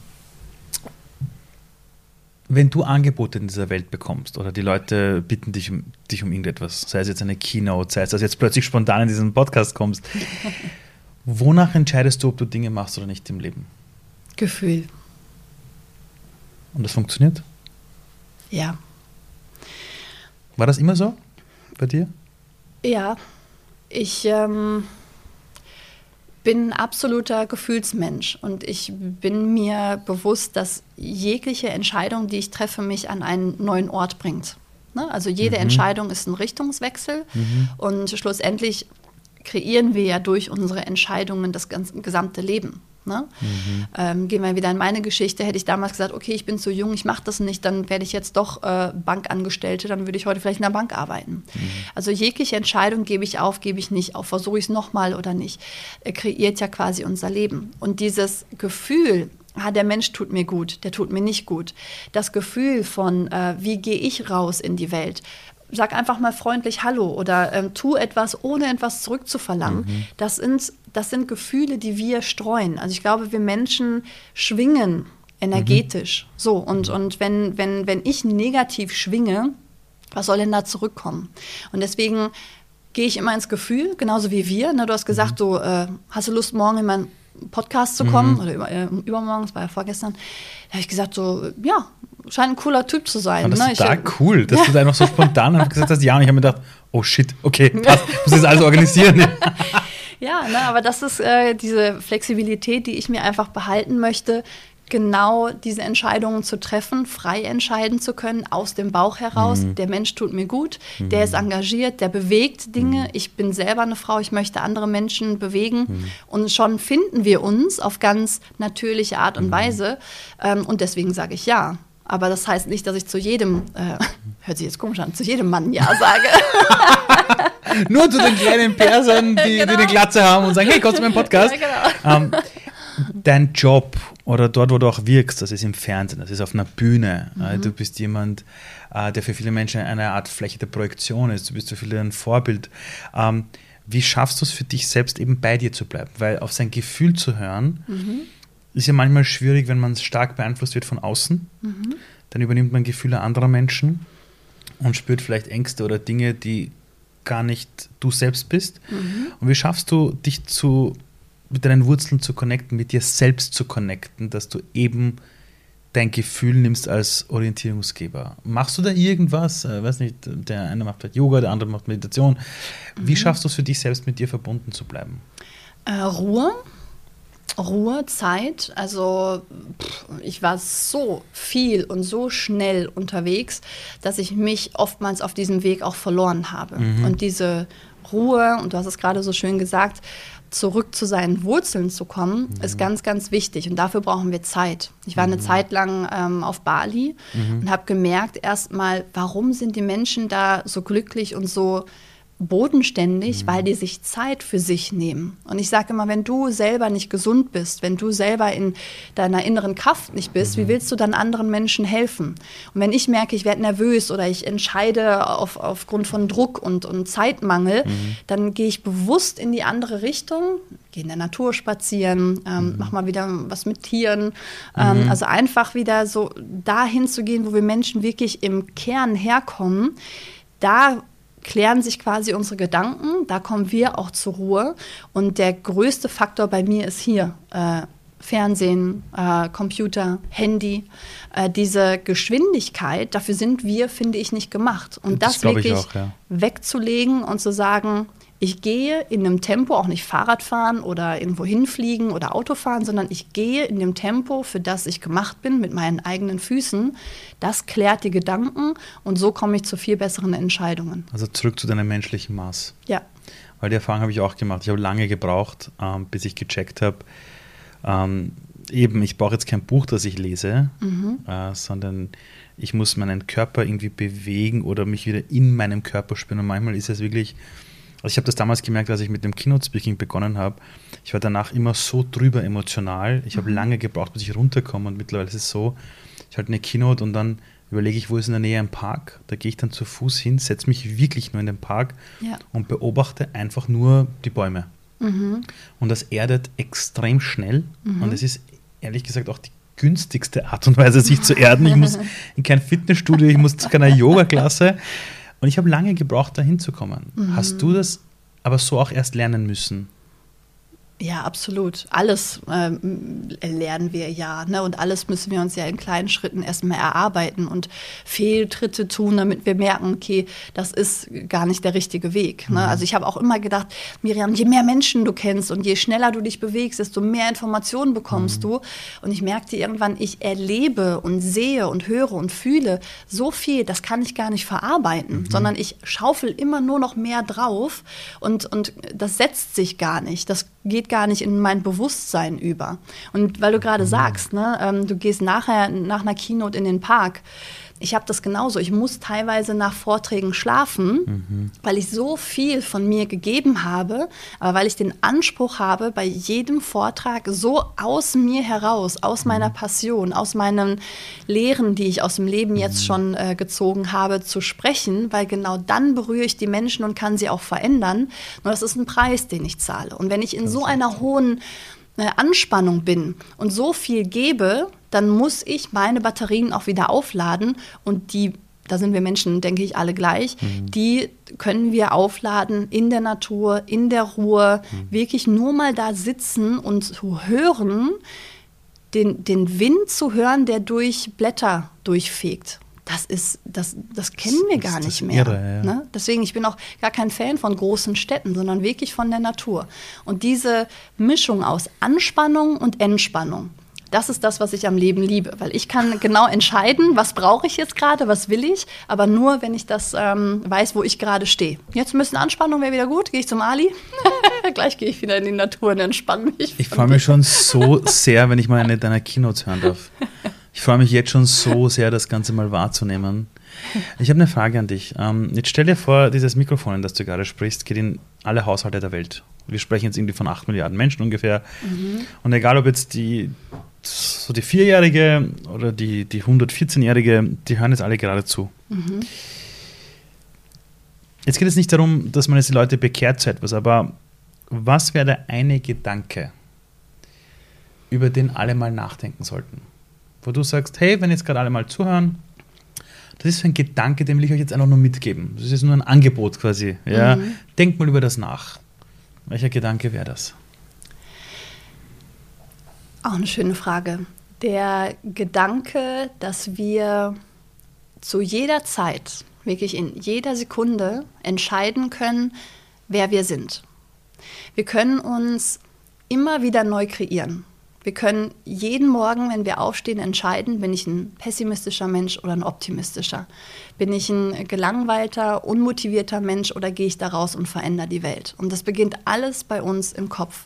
wenn du Angebote in dieser Welt bekommst oder die Leute bitten dich um, dich um irgendetwas, sei es jetzt eine Keynote, sei es, dass du jetzt plötzlich spontan in diesen Podcast kommst, wonach entscheidest du, ob du Dinge machst oder nicht im Leben? Gefühl. Und das funktioniert? Ja. War das immer so bei dir? Ja. Ich ähm, bin ein absoluter Gefühlsmensch und ich bin mir bewusst, dass jegliche Entscheidung, die ich treffe, mich an einen neuen Ort bringt. Ne? Also jede mhm. Entscheidung ist ein Richtungswechsel mhm. und schlussendlich kreieren wir ja durch unsere Entscheidungen das ganze, gesamte Leben. Ne? Mhm. Ähm, gehen wir wieder in meine Geschichte. Hätte ich damals gesagt, okay, ich bin zu jung, ich mache das nicht, dann werde ich jetzt doch äh, Bankangestellte, dann würde ich heute vielleicht in der Bank arbeiten. Mhm. Also jegliche Entscheidung gebe ich auf, gebe ich nicht auf, versuche ich es nochmal oder nicht, äh, kreiert ja quasi unser Leben. Und dieses Gefühl, ah, der Mensch tut mir gut, der tut mir nicht gut. Das Gefühl von, äh, wie gehe ich raus in die Welt? Sag einfach mal freundlich Hallo oder ähm, tu etwas, ohne etwas zurückzuverlangen. Mhm. Das sind das sind Gefühle, die wir streuen. Also ich glaube, wir Menschen schwingen energetisch. Mhm. So, und, und wenn, wenn, wenn ich negativ schwinge, was soll denn da zurückkommen? Und deswegen gehe ich immer ins Gefühl, genauso wie wir. Ne, du hast gesagt, mhm. so, äh, hast du Lust, morgen in meinen Podcast zu kommen? Mhm. Oder über, äh, übermorgen, das war ja vorgestern. Da habe ich gesagt, so, ja, scheint ein cooler Typ zu sein. Das ne? ist ich, cool, dass ja. du da einfach so spontan gesagt hast, ja, und ich habe mir gedacht, oh shit, okay, passt, muss das alles organisieren. Ja, ne, aber das ist äh, diese Flexibilität, die ich mir einfach behalten möchte. genau diese Entscheidungen zu treffen, frei entscheiden zu können, aus dem Bauch heraus. Mhm. Der Mensch tut mir gut, mhm. der ist engagiert, der bewegt Dinge. Mhm. Ich bin selber eine Frau, ich möchte andere Menschen bewegen. Mhm. Und schon finden wir uns auf ganz natürliche Art und mhm. Weise. Ähm, und deswegen sage ich ja. Aber das heißt nicht, dass ich zu jedem, äh, hört sich jetzt komisch an, zu jedem Mann Ja sage. Nur zu den kleinen Persern, die, genau. die eine Glatze haben und sagen, hey, kommst du meinen Podcast? Ja, genau. ähm, dein Job oder dort, wo du auch wirkst, das ist im Fernsehen, das ist auf einer Bühne. Mhm. Du bist jemand, äh, der für viele Menschen eine Art Fläche der Projektion ist. Du bist für viele ein Vorbild. Ähm, wie schaffst du es für dich selbst eben bei dir zu bleiben? Weil auf sein Gefühl zu hören, mhm. Ist ja manchmal schwierig, wenn man stark beeinflusst wird von außen. Mhm. Dann übernimmt man Gefühle anderer Menschen und spürt vielleicht Ängste oder Dinge, die gar nicht du selbst bist. Mhm. Und wie schaffst du, dich zu mit deinen Wurzeln zu connecten, mit dir selbst zu connecten, dass du eben dein Gefühl nimmst als Orientierungsgeber. Machst du da irgendwas? Äh, weiß nicht, der eine macht vielleicht Yoga, der andere macht Meditation. Wie mhm. schaffst du es für dich selbst, mit dir verbunden zu bleiben? Äh, Ruhe. Ruhe, Zeit. Also pff, ich war so viel und so schnell unterwegs, dass ich mich oftmals auf diesem Weg auch verloren habe. Mhm. Und diese Ruhe, und du hast es gerade so schön gesagt, zurück zu seinen Wurzeln zu kommen, mhm. ist ganz, ganz wichtig. Und dafür brauchen wir Zeit. Ich war eine mhm. Zeit lang ähm, auf Bali mhm. und habe gemerkt erstmal, warum sind die Menschen da so glücklich und so bodenständig, mhm. weil die sich Zeit für sich nehmen. Und ich sage immer, wenn du selber nicht gesund bist, wenn du selber in deiner inneren Kraft nicht bist, mhm. wie willst du dann anderen Menschen helfen? Und wenn ich merke, ich werde nervös oder ich entscheide auf, aufgrund von Druck und, und Zeitmangel, mhm. dann gehe ich bewusst in die andere Richtung, gehe in der Natur spazieren, ähm, mhm. mach mal wieder was mit Tieren. Ähm, mhm. Also einfach wieder so dahin zu gehen, wo wir Menschen wirklich im Kern herkommen. Da klären sich quasi unsere Gedanken, da kommen wir auch zur Ruhe. Und der größte Faktor bei mir ist hier. Äh, Fernsehen, äh, Computer, Handy, äh, diese Geschwindigkeit, dafür sind wir, finde ich, nicht gemacht. Und das, das wirklich auch, ja. wegzulegen und zu sagen, ich gehe in einem Tempo, auch nicht Fahrrad fahren oder irgendwo hinfliegen oder Auto fahren, sondern ich gehe in dem Tempo, für das ich gemacht bin, mit meinen eigenen Füßen. Das klärt die Gedanken und so komme ich zu viel besseren Entscheidungen. Also zurück zu deinem menschlichen Maß. Ja. Weil die Erfahrung habe ich auch gemacht. Ich habe lange gebraucht, ähm, bis ich gecheckt habe, ähm, eben, ich brauche jetzt kein Buch, das ich lese, mhm. äh, sondern ich muss meinen Körper irgendwie bewegen oder mich wieder in meinem Körper spüren. Und manchmal ist es wirklich also ich habe das damals gemerkt, als ich mit dem Keynote-Speaking begonnen habe. Ich war danach immer so drüber emotional. Ich habe mhm. lange gebraucht, bis ich runterkomme. Und mittlerweile ist es so, ich halte eine Keynote und dann überlege ich, wo ist in der Nähe ein Park. Da gehe ich dann zu Fuß hin, setze mich wirklich nur in den Park ja. und beobachte einfach nur die Bäume. Mhm. Und das erdet extrem schnell. Mhm. Und es ist ehrlich gesagt auch die günstigste Art und Weise, sich zu erden. Ich muss in kein Fitnessstudio, ich muss zu keiner Yoga-Klasse. Und ich habe lange gebraucht, da hinzukommen. Mhm. Hast du das aber so auch erst lernen müssen? Ja, absolut. Alles ähm, lernen wir ja. Ne? Und alles müssen wir uns ja in kleinen Schritten erstmal erarbeiten und Fehltritte tun, damit wir merken, okay, das ist gar nicht der richtige Weg. Ne? Mhm. Also ich habe auch immer gedacht, Miriam, je mehr Menschen du kennst und je schneller du dich bewegst, desto mehr Informationen bekommst mhm. du. Und ich merkte irgendwann, ich erlebe und sehe und höre und fühle so viel, das kann ich gar nicht verarbeiten, mhm. sondern ich schaufel immer nur noch mehr drauf und, und das setzt sich gar nicht. Das geht gar nicht in mein Bewusstsein über. Und weil du gerade mhm. sagst, ne, ähm, du gehst nachher nach einer Keynote in den Park. Ich habe das genauso. Ich muss teilweise nach Vorträgen schlafen, mhm. weil ich so viel von mir gegeben habe, aber weil ich den Anspruch habe, bei jedem Vortrag so aus mir heraus, aus mhm. meiner Passion, aus meinen Lehren, die ich aus dem Leben jetzt mhm. schon äh, gezogen habe, zu sprechen, weil genau dann berühre ich die Menschen und kann sie auch verändern. Nur das ist ein Preis, den ich zahle. Und wenn ich in so einer hohen äh, Anspannung bin und so viel gebe, dann muss ich meine Batterien auch wieder aufladen und die da sind wir Menschen, denke ich, alle gleich, mhm. die können wir aufladen in der Natur, in der Ruhe, mhm. wirklich nur mal da sitzen und zu hören, den, den Wind zu hören, der durch Blätter durchfegt das ist, das, das kennen wir gar nicht mehr. Irre, ja. ne? Deswegen, ich bin auch gar kein Fan von großen Städten, sondern wirklich von der Natur. Und diese Mischung aus Anspannung und Entspannung, Das ist das, was ich am Leben liebe, weil ich kann genau entscheiden, was brauche ich jetzt gerade, was will ich, aber nur, wenn ich das ähm, weiß, wo ich gerade stehe. Jetzt ein bisschen Anspannung wäre wieder gut. Gehe ich zum Ali. Gleich gehe ich wieder in die Natur und entspanne mich. Ich freue mich schon so sehr, wenn ich mal eine deiner Keynotes hören darf. Ich freue mich jetzt schon so sehr, das Ganze mal wahrzunehmen. Ich habe eine Frage an dich. Ähm, jetzt stell dir vor, dieses Mikrofon, in das du gerade sprichst, geht in alle Haushalte der Welt. Wir sprechen jetzt irgendwie von 8 Milliarden Menschen ungefähr. Mhm. Und egal, ob jetzt die, so die Vierjährige oder die, die 114-Jährige, die hören jetzt alle gerade zu. Mhm. Jetzt geht es nicht darum, dass man jetzt die Leute bekehrt zu etwas, aber was wäre der eine Gedanke, über den alle mal nachdenken sollten? Wo du sagst, hey, wenn jetzt gerade alle mal zuhören, das ist so ein Gedanke, den will ich euch jetzt einfach nur mitgeben. Das ist nur ein Angebot quasi. Ja? Mhm. Denkt mal über das nach. Welcher Gedanke wäre das? Auch eine schöne Frage. Der Gedanke, dass wir zu jeder Zeit, wirklich in jeder Sekunde entscheiden können, wer wir sind. Wir können uns immer wieder neu kreieren. Wir können jeden Morgen, wenn wir aufstehen, entscheiden, bin ich ein pessimistischer Mensch oder ein optimistischer. Bin ich ein gelangweilter, unmotivierter Mensch oder gehe ich da raus und verändere die Welt? Und das beginnt alles bei uns im Kopf.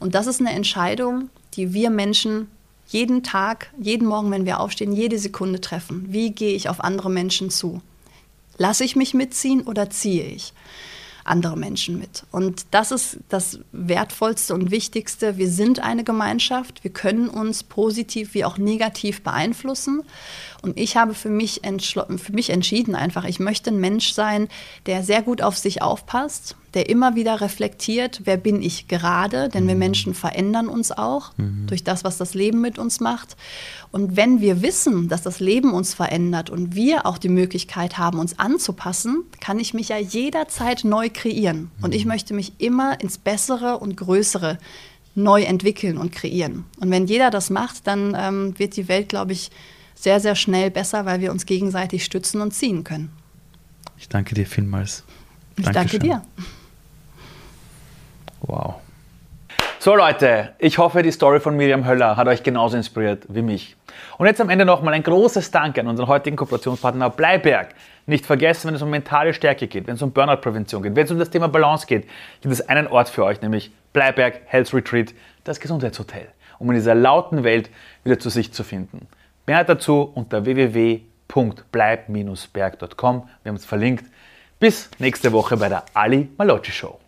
Und das ist eine Entscheidung, die wir Menschen jeden Tag, jeden Morgen, wenn wir aufstehen, jede Sekunde treffen. Wie gehe ich auf andere Menschen zu? Lasse ich mich mitziehen oder ziehe ich? Andere Menschen mit. Und das ist das Wertvollste und Wichtigste. Wir sind eine Gemeinschaft. Wir können uns positiv wie auch negativ beeinflussen. Und ich habe für mich, für mich entschieden einfach, ich möchte ein Mensch sein, der sehr gut auf sich aufpasst, der immer wieder reflektiert, wer bin ich gerade, denn mhm. wir Menschen verändern uns auch mhm. durch das, was das Leben mit uns macht. Und wenn wir wissen, dass das Leben uns verändert und wir auch die Möglichkeit haben, uns anzupassen, kann ich mich ja jederzeit neu kreieren. Mhm. Und ich mhm. möchte mich immer ins Bessere und Größere neu entwickeln und kreieren. Und wenn jeder das macht, dann ähm, wird die Welt, glaube ich, sehr, sehr schnell besser, weil wir uns gegenseitig stützen und ziehen können. Ich danke dir vielmals. Ich Dankeschön. danke dir. Wow. So Leute, ich hoffe, die Story von Miriam Höller hat euch genauso inspiriert wie mich. Und jetzt am Ende nochmal ein großes Dank an unseren heutigen Kooperationspartner Bleiberg. Nicht vergessen, wenn es um mentale Stärke geht, wenn es um Burnout-Prävention geht, wenn es um das Thema Balance geht, gibt es einen Ort für euch, nämlich Bleiberg Health Retreat, das Gesundheitshotel, um in dieser lauten Welt wieder zu sich zu finden. Mehr dazu unter www.bleib-berg.com. Wir haben es verlinkt. Bis nächste Woche bei der Ali Malocci Show.